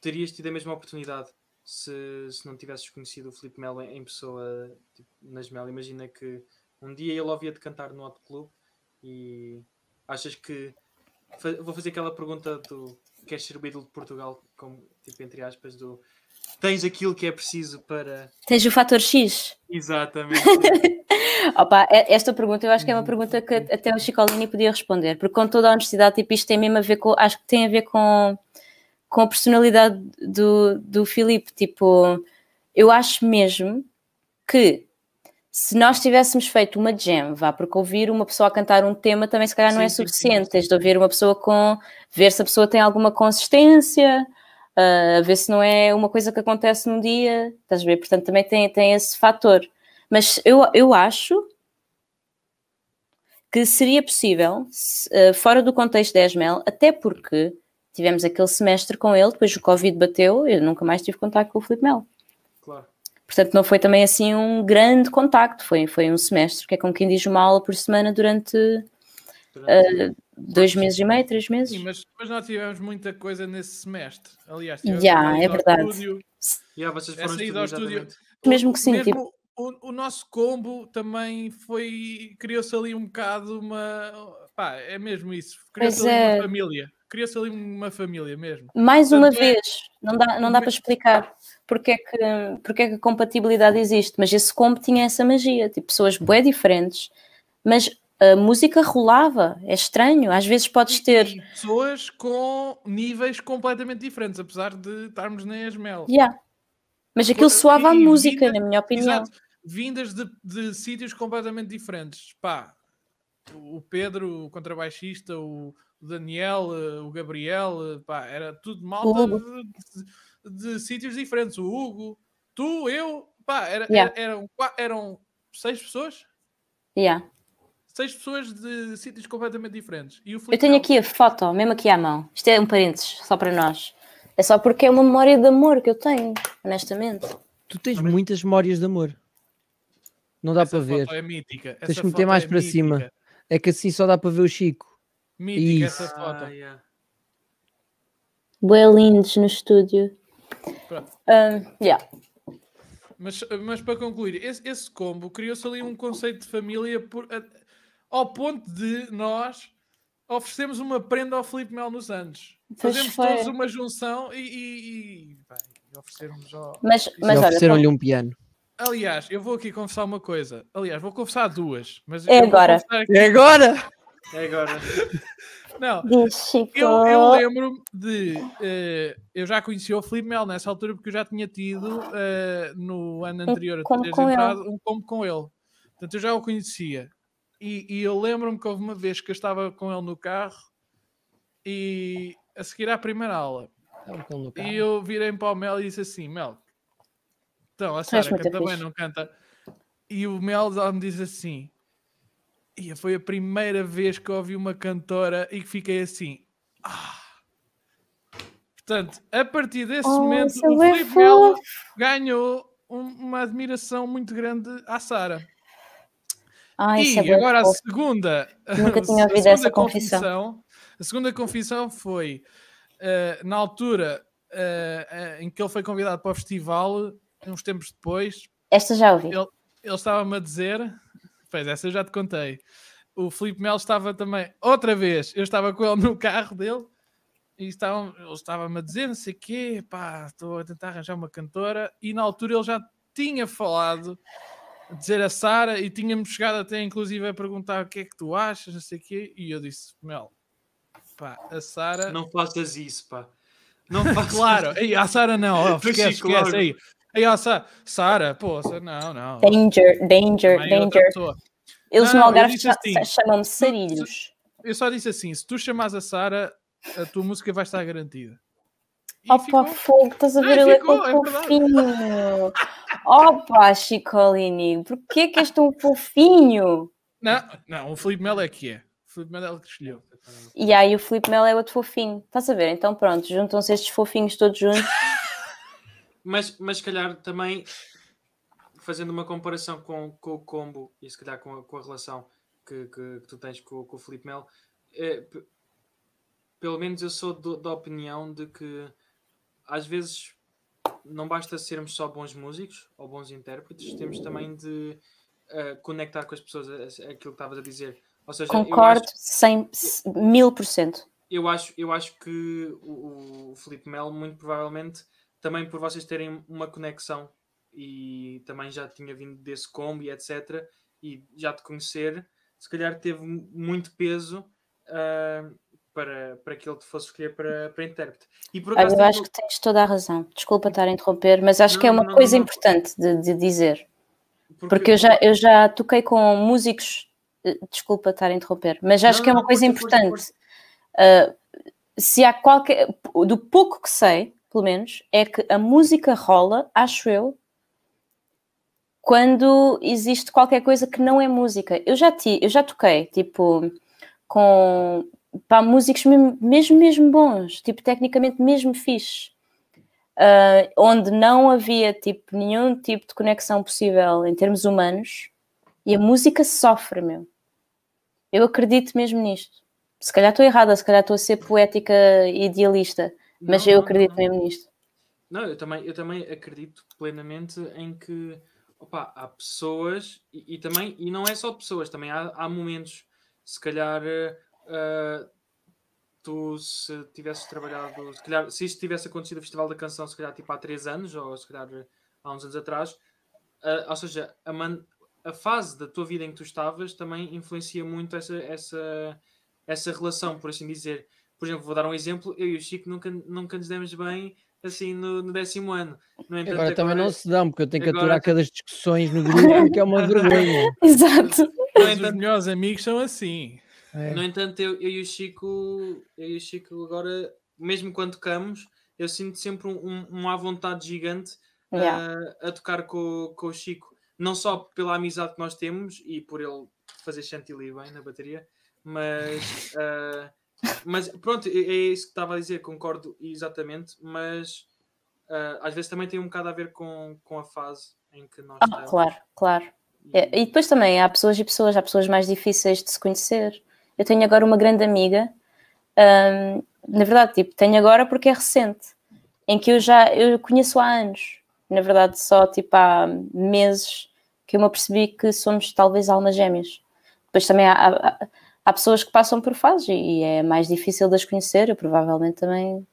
terias tido a mesma oportunidade se, se não tivesses conhecido o Felipe Melo em, pessoa tipo, na Gemel? Imagina que um dia ele ouvia-te cantar no Hot Club e achas que. Vou fazer aquela pergunta do queres ser o ídolo de Portugal, como, tipo, entre aspas, do tens aquilo que é preciso para. Tens o fator X. Exatamente. Opa, e- esta pergunta eu acho que é uma pergunta que até o Chicolini podia responder, porque com toda a honestidade, tipo, isto tem mesmo a ver com, acho que tem a ver com, com a personalidade do, do Filipe, tipo, eu acho mesmo que se nós tivéssemos feito uma jam, vá, porque ouvir uma pessoa a cantar um tema também se calhar não Sim, é sim, sim, suficiente, sim. tens de ouvir uma pessoa com, ver se a pessoa tem alguma consistência, a ver se não é uma coisa que acontece num dia, estás a ver? Portanto, também tem, tem esse fator. Mas eu, eu acho que seria possível, se, eh, fora do contexto da ESMEL, até porque tivemos aquele semestre com ele, depois o Covid bateu, eu nunca mais tive contato com o Filipe Melo. claro. Portanto, não foi também assim um grande contacto, foi, foi um semestre, que é como quem diz uma aula por semana durante Durante- dois meses e meio, três meses. Sim, mas, mas nós tivemos muita coisa nesse semestre. Aliás, tivemos ida é ao verdade. estúdio, Yeah, vocês foram essa ida ao estúdio. Mesmo que sim, mesmo tipo- o, o nosso combo também foi. Criou-se ali um bocado uma. Pá, é mesmo isso. Criou-se ali é. uma família. Criou-se ali uma família mesmo. Mais uma Tanto é- vez, não dá, não dá para explicar porque é, que, porque é que a compatibilidade existe, mas esse combo tinha essa magia, tipo, pessoas bué diferentes, mas a música rolava, é estranho, às vezes podes ter, E pessoas com níveis completamente diferentes, apesar de estarmos na Esmel. yeah. mas aquilo soava a música, na minha opinião. Exato. Vindas de, de sítios completamente diferentes. Pá, o Pedro, o contrabaixista, o Daniel, eh, o Gabriel, eh, pá, era tudo malta. De, sítios diferentes. O Hugo, tu, eu, pá, era, Yeah. era- eram, eram seis pessoas? Yeah. Seis pessoas de sítios completamente diferentes. E o Eu tenho aqui a foto, mesmo aqui à mão. Isto é um parênteses, só para nós. É só porque é uma memória de amor que eu tenho, honestamente. Tu tens muitas memórias de amor. Não dá essa para ver. é mítica. Tens essa que meter mais é para cima. mítica. É que assim só dá para ver o Chico. Mítica Isso. essa foto. Ah, yeah. Bué lindos no estúdio. Um, yeah. Mas, mas para concluir, esse, esse combo criou-se ali um conceito de família por- a- ao ponto de nós oferecemos uma prenda ao Filipe Melo nos anos. Fazemos foi. todos uma junção e, e, e, e oferecermos ao... Mas, E mas ofereceram-lhe um piano. Aliás, eu vou aqui confessar uma coisa. Aliás, vou confessar duas. Mas É agora. confessar aqui- É agora! É agora. Não, diz eu, eu lembro de. eh, eu já conheci o Filipe Melo nessa altura porque eu já tinha tido eh, no ano anterior a combo teres com entrado um combo com ele. Portanto, eu já o conhecia. E, e eu lembro-me que houve uma vez que eu estava com ele no carro e a seguir à primeira aula. E eu virei para o Mel e disse assim: Mel, então a Sara canta bem, não canta? E o Mel me disse assim: e foi a primeira vez que ouvi uma cantora e que fiquei assim. "Ah." Portanto, a partir desse Oh, momento, é o bué Filipe Melo ganhou um- uma admiração muito grande à Sara. Ai, é E bué agora a segunda, Nunca tinha ouvido essa confissão. A segunda confissão foi eh, na altura eh, eh, em que ele foi convidado para o festival, uns tempos depois, Esta já ouvi. ele, ele estava-me a dizer, pois essa eu já te contei. O Filipe Melo estava também, outra vez, eu estava com ele no carro dele e estava, ele estava-me a dizer, não sei o quê, pá, estou a tentar arranjar uma cantora, e na altura ele já tinha falado, a dizer a Sara, e tínhamos chegado até inclusive a perguntar o que é que tu achas, não sei o quê, e eu disse, Mel, pá, a Sara... Não faças isso, pá. Não faças Claro, aí a Sara não, oh, esquece, esquece, aí. Aí a Sara, pô, não, não. Danger, danger, é danger. Eles Não, no Algarve assim, chamam-me sarilhos. Eu só disse assim: se tu chamas a Sara, a tua música vai estar garantida. E Opa, fogo, estás a Ai, ver? Ele é ficou, tão é fofinho. Opa, Chicolini, porquê que és tão fofinho? Não, não, o Felipe Melo é que é. O Felipe Melo é ele que escolheu. E aí o Filipe Melo é outro fofinho. Estás a ver? Então pronto, juntam-se estes fofinhos todos juntos. Mas, mas se calhar também fazendo uma comparação com, com o combo e se calhar com a, com a relação que, que, que tu tens com, com o Felipe Melo, é, pelo menos eu sou do- da opinião de que às vezes não basta sermos só bons músicos ou bons intérpretes, temos também de eh, conectar com as pessoas, aquilo que estavas a dizer. Ou seja, Concordo 100, mil por cento. eu acho, eu acho que o, o Felipe Melo, muito provavelmente, também por vocês terem uma conexão e também já tinha vindo desse combo e etc. E já te conhecer, se calhar teve mu- muito peso ah, para, para que ele te fosse escolher para, para intérprete. E por acaso eu acho que tens toda a razão. Desculpa estar a interromper, mas acho Não, que é uma não, coisa não, importante de, de dizer. Porque eu já, eu já toquei com músicos. eh, Desculpa estar a interromper, mas acho que é uma coisa importante. Ah, se há qualquer. Do pouco que sei, pelo menos, é que a música rola, acho eu, quando existe qualquer coisa que não é música. Eu já, ti, eu já toquei, tipo, com pá, músicos mesmo, mesmo, mesmo bons, tipo, tecnicamente mesmo fixe. Ah, onde não havia tipo nenhum tipo de conexão possível em termos humanos e a música sofre, meu. Eu acredito mesmo nisto. Se calhar estou errada, se calhar estou a ser poética e idealista, mas Não, eu não, acredito não. mesmo nisto. Não, eu também, eu também acredito plenamente em que opa, há pessoas e, e também, e não é só pessoas, também há, há momentos, se calhar eh, tu se tivesses trabalhado, se calhar se isto tivesse acontecido o Festival da Canção, se calhar tipo há três anos, ou se calhar há uns anos atrás, eh, ou seja, a, man- a fase da tua vida em que tu estavas também influencia muito essa, essa, essa relação, por assim dizer. Por exemplo, vou dar um exemplo, eu e o Chico nunca, nunca nos demos bem assim no, no décimo ano. No entanto, Agora também não se dão, porque eu tenho que agora aturar tu- cada discussões no grupo, que é uma vergonha. Exato. no Mas os entanto, melhores amigos são assim. É. no entanto eu, eu e o Chico, eu e o Chico agora, mesmo quando tocamos, eu sinto sempre um, um, um à vontade gigante Yeah. a, a tocar com, com o Chico, não só pela amizade que nós temos e por ele fazer chantilly bem na bateria, mas, ah, mas pronto, é, é isso que estava a dizer, concordo exatamente, mas ah, às vezes também tem um bocado a ver com, com a fase em que nós Ah, estamos. claro, claro. E- É, E depois também há pessoas e pessoas, há pessoas mais difíceis de se conhecer. Eu tenho agora uma grande amiga, hum, na verdade, tipo, tenho agora porque é recente, em que eu já eu conheço há anos. Na verdade, só tipo há meses que eu me apercebi que somos talvez almas gêmeas. Depois também há, há, há pessoas que passam por fases e, é mais difícil de as conhecer. Eu provavelmente também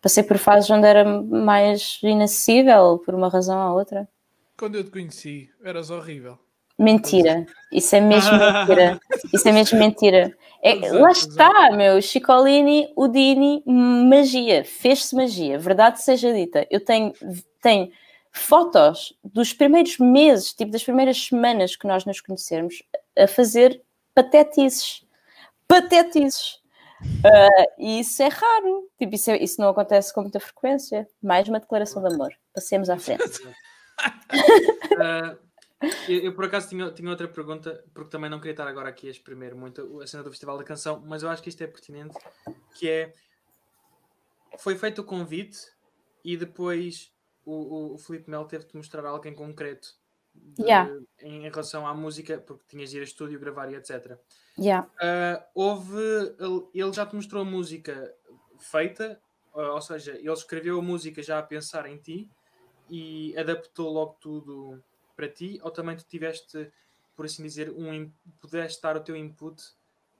passei por fases onde era mais inacessível por uma razão ou outra. Quando eu te conheci, eras horrível. Mentira. Isso é mesmo mentira. Isso é mesmo mentira. É, Exato, lá exato. está, meu. Chicolini, Udini, magia. Fez-se magia. Verdade seja dita. Eu tenho, tenho fotos dos primeiros meses, tipo das primeiras semanas que nós nos conhecermos, a fazer patetices. Patetices. Ah, e isso é raro. Tipo, isso, é- isso não acontece com muita frequência. Mais uma declaração de amor. Passemos à frente. Ah, eu, eu, por acaso tinha, tinha outra pergunta, porque também não queria estar agora aqui a exprimir muito a cena do Festival da Canção, mas eu acho que isto é pertinente, que é foi feito o convite e depois o, o, o Filipe Melo teve de mostrar algo em concreto de- Yeah. em relação à música, porque tinhas de ir a estúdio gravar e etc. Yeah. Ah, houve. ele- já te mostrou a música feita, ah, ou seja, ele escreveu a música já a pensar em ti e adaptou logo tudo para ti, ou também tu tiveste, por assim dizer, um, pudeste dar o teu input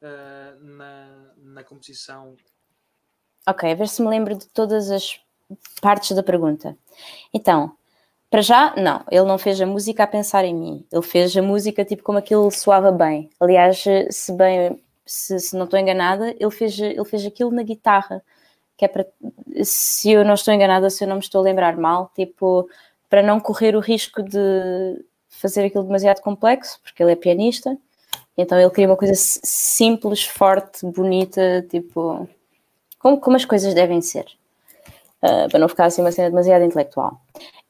ah, na, na composição. Ok, a ver se me lembro de todas as partes da pergunta. Então, para já, não, ele não fez a música a pensar em mim. Ele fez a música tipo como aquilo soava bem. Aliás, se bem, se, se não estou enganada, ele fez, ele fez aquilo na guitarra, que é para, se eu não estou enganada, se eu não me estou a lembrar mal, tipo, para não correr o risco de fazer aquilo demasiado complexo, porque ele é pianista. Então ele queria uma coisa si- simples, forte, bonita, tipo, como, como as coisas devem ser, uh, para não ficar assim uma cena demasiado intelectual.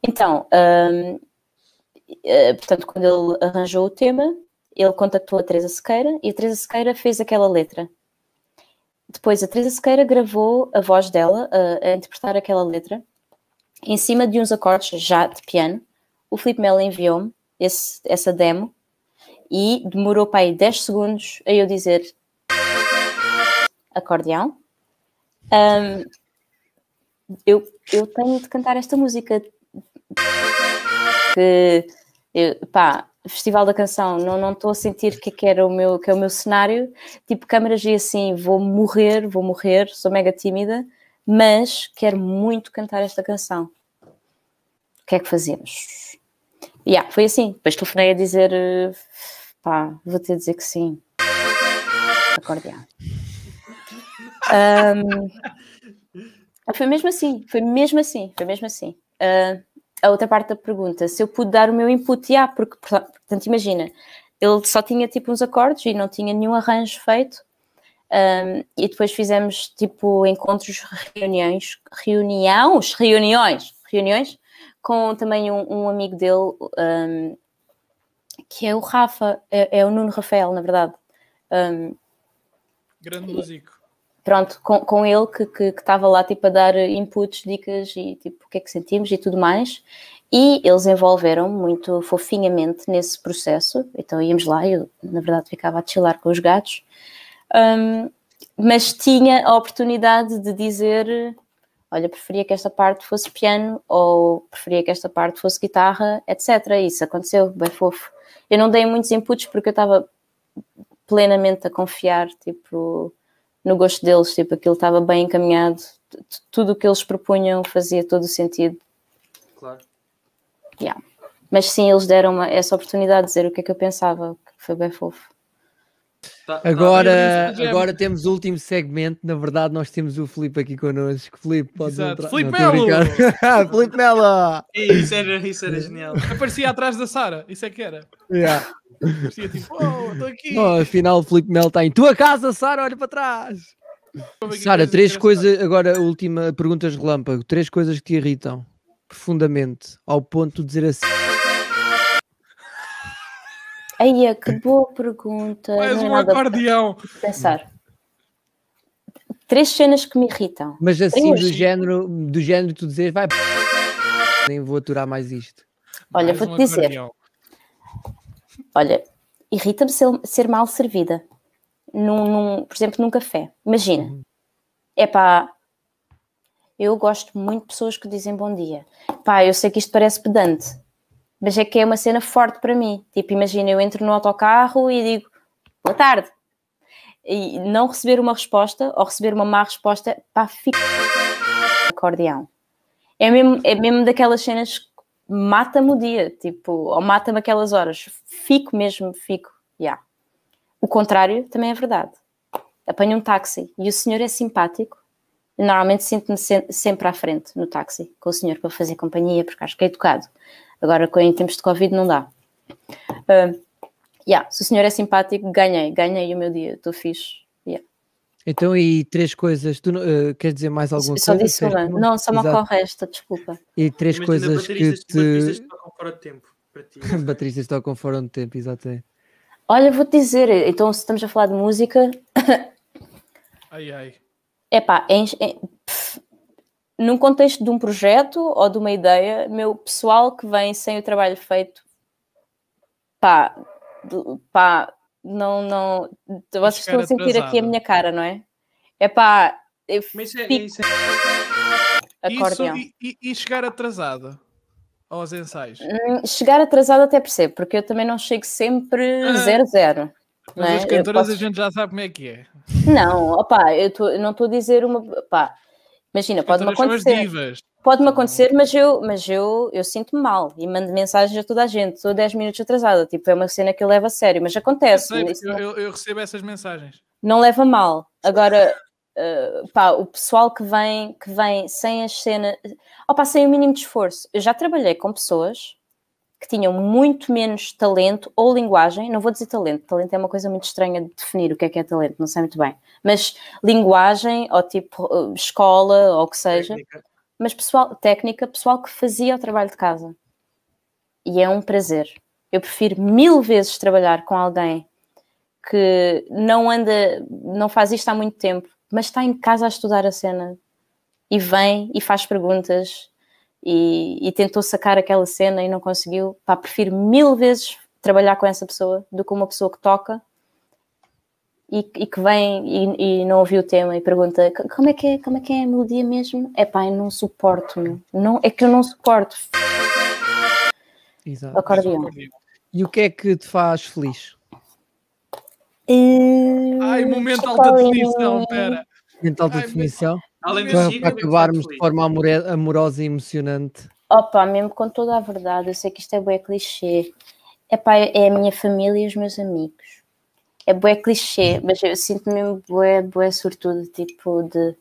Então, um, uh, portanto, quando ele arranjou o tema, ele contactou a Teresa Sequeira e a Teresa Sequeira fez aquela letra. Depois a Teresa Sequeira gravou a voz dela uh, a interpretar aquela letra em cima de uns acordes já de piano. O Filipe Melo enviou-me essa demo e demorou para aí 10 segundos a eu dizer acordeão. Um, eu, eu tenho de cantar esta música que eu- pá, Festival da Canção, não não estou a sentir que, que era o meu que é o meu cenário, tipo câmaras e assim, vou morrer, vou morrer, sou mega tímida, mas quero muito cantar esta canção. O que é que fazemos? Yeah, foi assim, depois telefonei a dizer eh, pá, vou ter de dizer que sim. Acordeão. Ahm, foi mesmo assim, foi mesmo assim, foi mesmo assim. Ah, a outra parte da pergunta, se eu pude dar o meu input, já, porque, portanto, imagina, ele só tinha tipo uns acordes e não tinha nenhum arranjo feito. Um, e depois fizemos tipo encontros, reuniões, reuniões, reuniões, reuniões com também um, um amigo dele, um, que é o Rafa, é, é o Nuno Rafael, na verdade. Um, Grande músico. Pronto, com, com ele que estava lá tipo a dar inputs, dicas e tipo o que é que sentimos e tudo mais. E eles envolveram muito fofinhamente nesse processo. Então íamos lá, eu na verdade ficava a chilar com os gatos, Um, mas tinha a oportunidade de dizer: Olha, preferia que esta parte fosse piano ou preferia que esta parte fosse guitarra, etc. Isso aconteceu, bem fofo. Eu não dei muitos inputs porque eu estava plenamente a confiar, tipo, no gosto deles, tipo, aquilo estava bem encaminhado, tudo o que eles propunham fazia todo o sentido. Claro. Mas sim, eles deram uma, essa oportunidade de dizer o que é que eu pensava, que foi bem fofo. Tá- tá- Agora, é agora temos o último segmento. Na verdade, nós temos o Filipe aqui connosco. Filipe, podes Exato. entrar. Filipe Melo! Filipe Melo! Isso era, isso era genial. Aparecia atrás da Sara, isso é que era. Yeah. Parecia tipo, oh, estou aqui. Oh, afinal, o Filipe Melo está em tua casa, Sara, olha para trás. Sara, três coisas. Agora, última perguntas relâmpago. Três coisas que te irritam. profundamente ao ponto de dizer assim. Aí, que boa pergunta. Mais não é um nada acordeão. de pensar. Três cenas que me irritam. Mas assim, do género, do género tu dizer, vai. Nem vou aturar mais isto. Olha, vou-te um dizer. acordeão. Olha, irrita-me ser, ser mal servida. Num, num- por exemplo, num café. Imagina. É pá, eu gosto muito de pessoas que dizem bom dia. Pá, eu sei que isto parece pedante, mas é que é uma cena forte para mim. Tipo, imagina, eu entro no autocarro e digo boa tarde. E não receber uma resposta ou receber uma má resposta, pá, fico acordeão. É mesmo, é mesmo daquelas cenas que mata-me o dia, tipo, ou mata-me aquelas horas. Fico mesmo, fico, já. O contrário também é verdade. Apanho um táxi e o senhor é simpático. Normalmente sinto-me se- sempre à frente no táxi com o senhor para fazer companhia, porque acho que é educado. Agora, com- em tempos de Covid, não dá. Ah, yeah, se o senhor é simpático, ganhei, ganhei o meu dia, estou fixe. Yeah. Então, e três coisas. Tu eh, queres dizer mais alguma Só coisa? disse uma. Não, só me ocorre esta, desculpa. E três Imagina coisas que bateristas, bateristas te. que tocam fora de tempo para ti. Bateristas tocam fora de tempo, exatamente. Olha, vou-te dizer, então se estamos a falar de música, Ai, ai. Epá, em, em, pff, num contexto de um projeto ou de uma ideia, meu pessoal que vem sem o trabalho feito, pá, pá, não, não, vocês estão a sentir aqui a atrasada. minha cara, não é? Epá, eu Mas isso é, fico isso é- Isso, acordeão. e, e- e chegar atrasada aos ensaios. Hum, Chegar atrasado até percebo, porque eu também não chego sempre Ah. zero, zero. Mas é? as cantoras posso- a gente já sabe como é que é. Não, opá, eu, tô- não estou a dizer uma, pá, imagina, pode-me as acontecer. Pode-me acontecer, mas eu, mas eu, eu sinto-me mal e mando mensagens a toda a gente. Estou 10 minutos atrasada. Tipo, é uma cena que eu levo a sério, mas Eu, acontece. sei, isso eu, eu- eu recebo essas mensagens. não leva mal. Agora, uh, pá, o pessoal que vem, que vem sem as cenas. Opa, sem o mínimo de esforço. Eu já trabalhei com pessoas que tinham muito menos talento ou linguagem. Não vou dizer talento, talento é uma coisa muito estranha de definir o que é que é talento, não sei muito bem. Mas linguagem, ou tipo uh, escola, ou o que seja técnica. mas pessoal, técnica, pessoal que fazia o trabalho de casa. E é um prazer. Eu prefiro mil vezes trabalhar com alguém que não anda, não faz isto há muito tempo, mas está em casa a estudar a cena e vem e faz perguntas e, e tentou sacar aquela cena e não conseguiu. Pá, prefiro mil vezes trabalhar com essa pessoa do que uma pessoa que toca e, e que vem e, e não ouviu o tema e pergunta "Co- como é que é, como é, que é a melodia mesmo? É pá, eu não suporto, meu. não, é que eu não suporto. Exato. Acordeão. E o que é que te faz feliz? Ai, momento de alta definição, pera. De Ai, definição? Além Para, para acabarmos de forma amorosa e emocionante. Opa, mesmo com toda a verdade, eu sei que isto é bué clichê. Epá, é a minha família e os meus amigos. É bué clichê, mas eu sinto-me mesmo bué, bué sortudo, tipo, de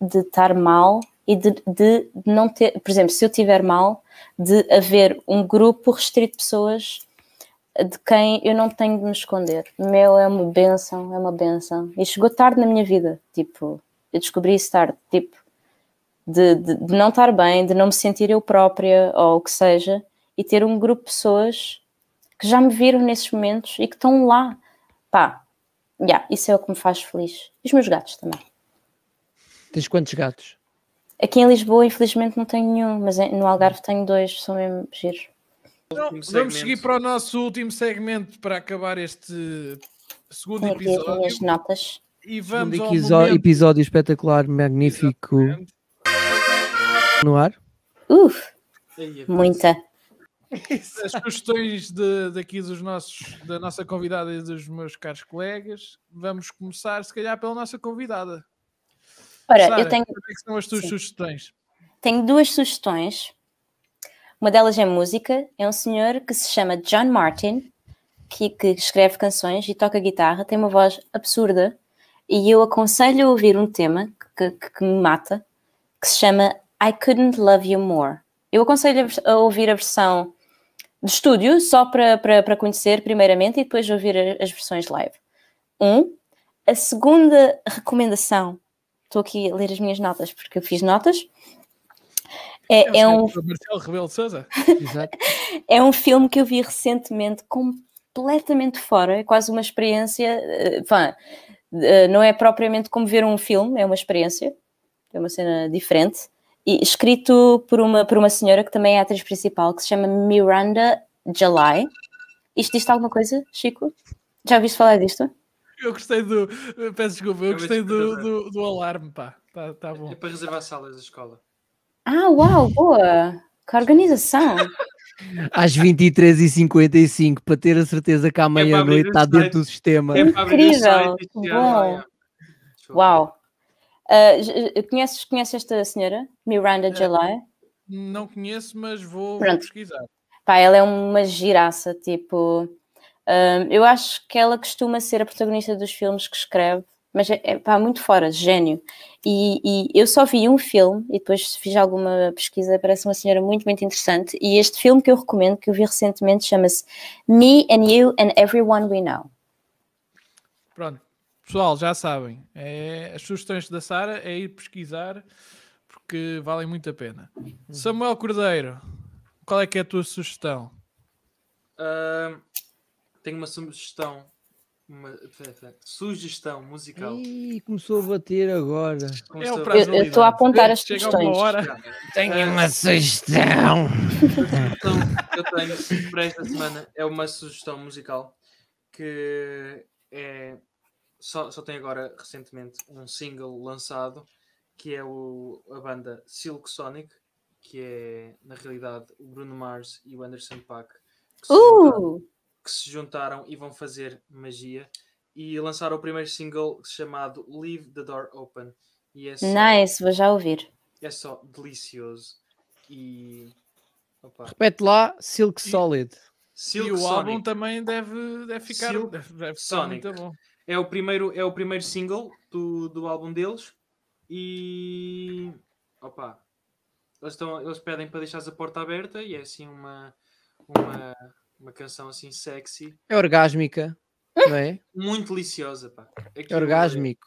de estar mal e de, de não ter, por exemplo, se eu estiver mal, de haver um grupo restrito de pessoas de quem eu não tenho de me esconder. Meu, é uma benção, é uma benção. E chegou tarde na minha vida, tipo, eu descobri isso tarde, tipo, de, de, de não estar bem, de não me sentir eu própria ou o que seja, e ter um grupo de pessoas que já me viram nesses momentos e que estão lá. Pá, yeah, isso é o que me faz feliz. E os meus gatos também. Tens quantos gatos? Aqui em Lisboa, infelizmente, não tenho nenhum, mas no Algarve tenho dois, são mesmo giros. Então, vamos seguir para o nosso último segmento para acabar este segundo Tenho aqui as episódio. minhas notas. E Um vamos ao episo- momento. episódio espetacular, magnífico no ar. Uf, Aí, muita. As sugestões de, daqui dos nossos, da nossa convidada e dos meus caros colegas. Vamos começar, se calhar, pela nossa convidada. Ora, Sara, eu tenho, quais é que são as tuas Sim. sugestões? tenho duas sugestões. Uma delas é música. É um senhor que se chama John Martin, que, que escreve canções e toca guitarra. Tem uma voz absurda. E eu aconselho a ouvir um tema que, que- que me mata, que se chama I Couldn't Love You More. Eu aconselho a a ouvir a versão de estúdio, só para, conhecer primeiramente e depois ouvir a- as versões live. Um. A segunda recomendação, estou aqui a ler as minhas notas porque eu fiz notas, É, é, um, Marcelo Rebelo de Sousa. É um filme que eu vi recentemente completamente fora, é quase uma experiência. eh, eh, não é propriamente como ver um filme, é uma experiência, é uma cena diferente. E escrito por uma, por uma senhora que também é a atriz principal, que se chama Miranda July. Isto diz alguma coisa, Chico? Já ouviste falar disto? Eu gostei do. Peço desculpa, eu Eu gostei do, do, do alarme, pá. Tá, tá bom. É para reservar salas da escola. Ah, uau, boa! Que organização! Às 23h55, para ter a certeza que à abrir meia-noite está dentro do sistema. É Incrível, bom. Uau! Ah, j- conheces, conheces esta senhora? Miranda July? Não conheço, mas vou, Pronto. pesquisar. Pá, ela é uma giraça, tipo. hum, eu acho que ela costuma ser a protagonista dos filmes que escreve, mas é, é pá, muito fora, gênio. E, e eu só vi um filme e depois fiz alguma pesquisa, parece uma senhora muito, muito interessante. E este filme que eu recomendo, que eu vi recentemente, chama-se Me and You and Everyone We Know. Pronto. Pessoal, já sabem. É, as sugestões da Sara é ir pesquisar porque valem muito a pena. Samuel Cordeiro, qual é que é a tua sugestão? Ahm, tenho uma sugestão. Uma pera, pera, sugestão musical. Ih, começou a bater agora. Como É o estou- prazo. Eu estou a apontar as Chega questões. uma hora. Tenho uma sugestão. que eu tenho para esta semana é uma sugestão musical que é só, só tem agora recentemente um single lançado que é o, a banda Silk Sonic, que é na realidade o Bruno Mars e o Anderson Paak Uh! Que se juntaram e vão fazer magia e lançaram o primeiro single chamado Leave the Door Open e é só, Nice, vou já ouvir. é só delicioso e opa, Repete lá, Silk E- Solid. Silk e o Sonic. álbum também deve, deve ficar, Silk deve, deve Sonic. muito bom. É o primeiro, é o primeiro single do, do álbum deles e opa, eles, estão, eles pedem para deixares a porta aberta e é assim uma, uma, uma canção assim sexy, É orgásmica, não é? muito deliciosa. Pá. É Aquilo- orgásmico.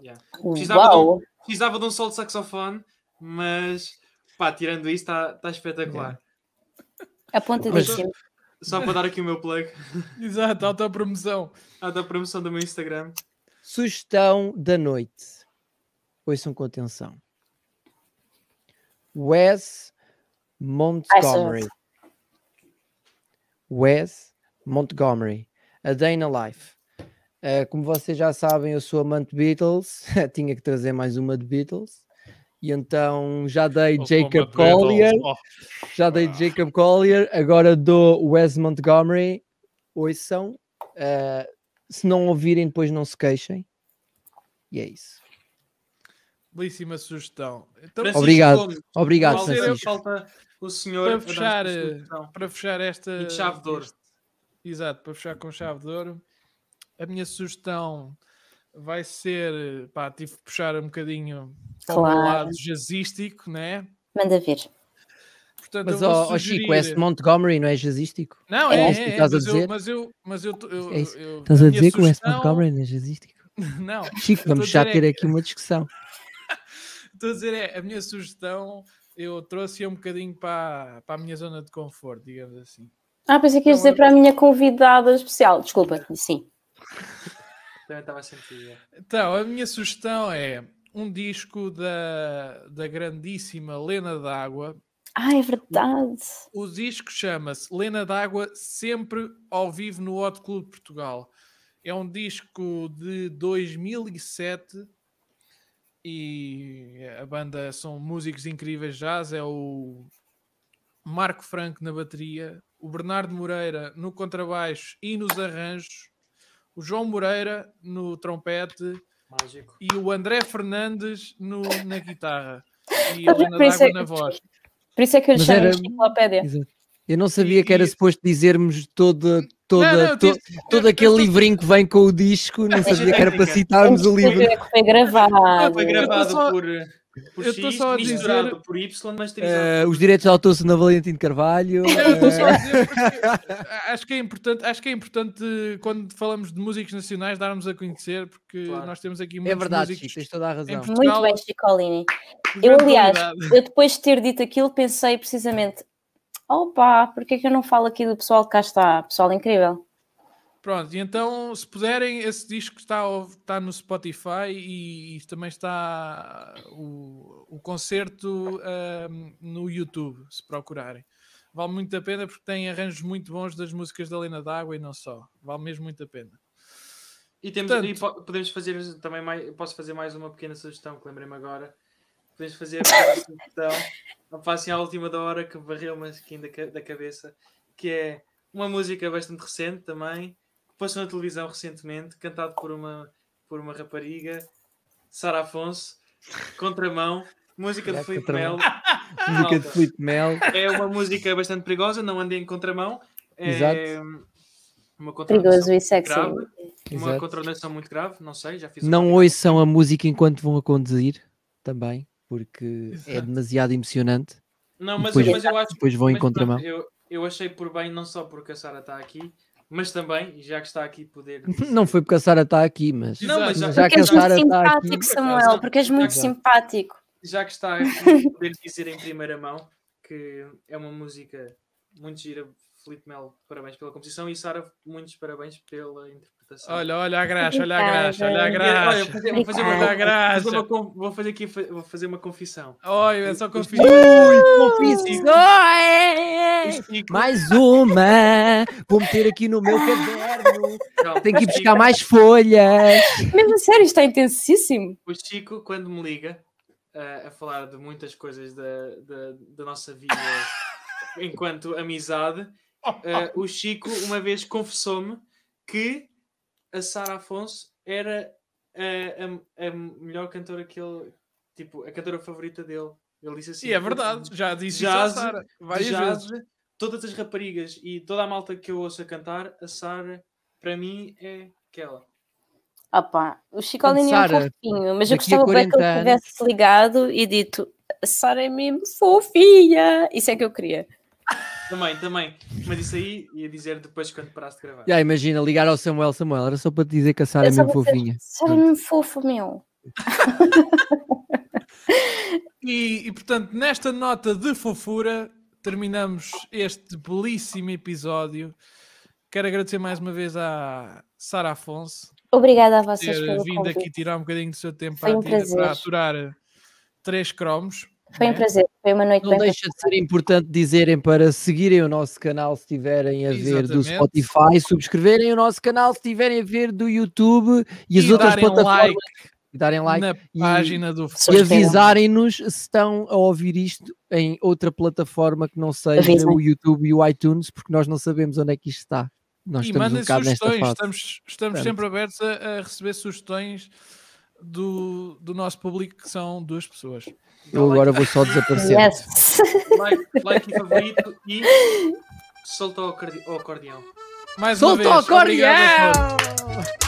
yeah. Precisava de um- Uau! Precisava de um solo de saxofone, mas pá, tirando isso está tá espetacular. Apontadíssimo. Só para dar aqui o meu plug Exato, autopromoção. à da promoção do meu Instagram. Sugestão da noite. Ouçam com atenção. Wes Montgomery. Wes Montgomery. A Day in a Life. Uh, como vocês já sabem, eu sou amante de Beatles. Tinha que trazer mais uma de Beatles. E então já dei Oh, Jacob Collier. oh. Já dei Jacob Collier. Agora dou Wes Montgomery. Ouçam. Uh, se não ouvirem, depois não se queixem. E é isso. Belíssima sugestão. Então, Francisco Obrigado. Gomes, Obrigado, falta- Francisco. Falta o senhor Para a fechar, a para fechar esta. E de chave de ouro. este- exato, para fechar com chave de ouro, a minha sugestão vai ser. Pá, tive que puxar um bocadinho para o Claro. lado jazzístico, né? Manda vir. Portanto, Mas, eu ó Chico, sugerir- West Montgomery não é jazzístico? Não, É é, é, é, estás a mas, eu, dizer? mas eu, mas eu, eu, É isso. eu- Estás a minha dizer que o West sugestão- Montgomery não é jazzístico? Não, Chico, a vamos já é ter que- aqui uma discussão. Estou a dizer, é, a minha sugestão eu trouxe um bocadinho para, para a minha zona de conforto, digamos assim. Ah, pensei que ias dizer para a minha convidada especial. Desculpa, sim. Também estava a sentir. é. Então, a minha sugestão é um disco da, da grandíssima Lena D'Água. Ah, é verdade. O disco chama-se Lena D'Água Sempre ao Vivo no Hot Club de Portugal. É um disco de 2007 e a banda são músicos incríveis jazz. É o Marco Franco na bateria, o Bernardo Moreira no contrabaixo e nos arranjos, o João Moreira no trompete Mágico. e o André Fernandes no, na guitarra e a Por Helena isso é na voz. Por isso é que eu lhe chamo era- enciclopédia. Exato. Eu não sabia E- que era e- suposto dizermos toda, toda, Não, não, to- disse- todo eu- aquele eu tô- livrinho que vem com o disco. Não sabia que era para citarmos o livro. É que foi gravado. Foi gravado só- por. por Eu estou X, só a dizer- por Y, masterizado. Eh, os direitos de autor são na Valentim de Carvalho. Eu estou só a eh, dizer porque acho que é importante, acho que é importante quando falamos de músicos nacionais darmos a conhecer, porque Claro. nós temos aqui é muitos verdade, músicos Chico, tens toda a razão. Portugal, Muito bem, Chicolini. Eu, aliás, eu depois de ter dito aquilo, pensei precisamente: opa, porque é que eu não falo aqui do pessoal que cá está? Pessoal incrível. Pronto, e então, se puderem, esse disco está, está no Spotify e, e também está o, o concerto ahm, no YouTube, se procurarem. Vale muito a pena porque tem arranjos muito bons das músicas da Lena D'Água e não só. Vale mesmo muito a pena. E, temos, Portanto- e po- podemos fazer também mais. Posso fazer mais uma pequena sugestão que lembrei-me agora. Podemos fazer uma sugestão. Não passem à última da hora que varreu-me aqui da, ca- da cabeça. Que é uma música bastante recente também. Que passou na televisão recentemente. Cantado por uma, por uma rapariga, Sara Afonso. Contramão. Música de É, Felipe. Melo. Música de. Felipe Mel. É uma música bastante perigosa. Não andem em contramão. É Exato. Uma Perigoso contraordenação e sexy. grave. Uma Exato. contraordenação muito grave. Não sei, já fiz Não ouçam a música enquanto vão a conduzir também, porque é Exato. demasiado emocionante. Não, mas, Depois- eu, mas eu acho Depois vão em contramão. Eu, eu achei por bem, não só porque a Sara está aqui, mas também, e já que está aqui, poder. Não foi porque a Sara está aqui, mas, Não, mas já- já Porque que a és muito Sara está aqui. simpático, Samuel, porque és muito Já- simpático. Já que está aqui, poder dizer em primeira mão que é uma música muito gira. Felipe Melo, parabéns pela composição e Sara, muitos parabéns pela interpretação. Olha, olha a graxa, olha a graxa, olha a olha, graxa. vou fazer, vou fazer vou fazer uma vou fazer aqui vou fazer uma confissão. Olha, é só Ui, confio. Confissões! O Chico- Mais uma! Vou meter aqui no meu caderno. Tenho que ir buscar mais folhas. Mesmo a sério, isto é intensíssimo. O Chico, quando me liga eh, a falar de muitas coisas da, da, da nossa vida enquanto amizade, eh, o Chico uma vez confessou-me que a Sara Afonso era eh, a, a melhor cantora que ele, tipo, a cantora favorita dele. Ele disse assim: E é verdade, já disse Jazz, isso Sara várias jazz, vezes. todas as raparigas e toda a malta que eu ouço a cantar, a Sara, para mim, é aquela. Opa, o Chicolini é um fofinho, mas eu a gostava bem que 40 ele tivesse ligado e dito a Sara é mesmo fofinha. Isso é que eu queria. Também, também. Mas isso aí ia dizer depois quando parasse de gravar. Já imagina ligar ao Samuel. Samuel, era só para te dizer que a Sara é mesmo fofinha. Sara é mesmo fofa, meu. E, e, portanto, nesta nota de fofura, terminamos este belíssimo episódio. Quero agradecer mais uma vez à Sara Afonso Obrigada a por vocês ter pelo vindo aqui convite. tirar um bocadinho do seu tempo Foi um prazer. para aturar três cromos. Foi um né? prazer. Foi uma noite Não bem deixa de ser importante dizerem para seguirem o nosso canal se estiverem a ver do Exatamente. Spotify, subscreverem o nosso canal se estiverem a ver do YouTube e as E outras darem plataformas like e darem like na e- página do e avisarem-nos se estão a ouvir isto em outra plataforma que não seja o YouTube e o iTunes, porque nós não sabemos onde é que isto está. Nós e estamos um mandem nesta sugestões, estamos, estamos Portanto. sempre abertos a, a receber sugestões do, do nosso público, que são duas pessoas. Eu agora vou só desaparecer. Yes. Like, like e favorito e solta o acorde- o acordeão. Mais uma Solta o vez, acordeão! obrigado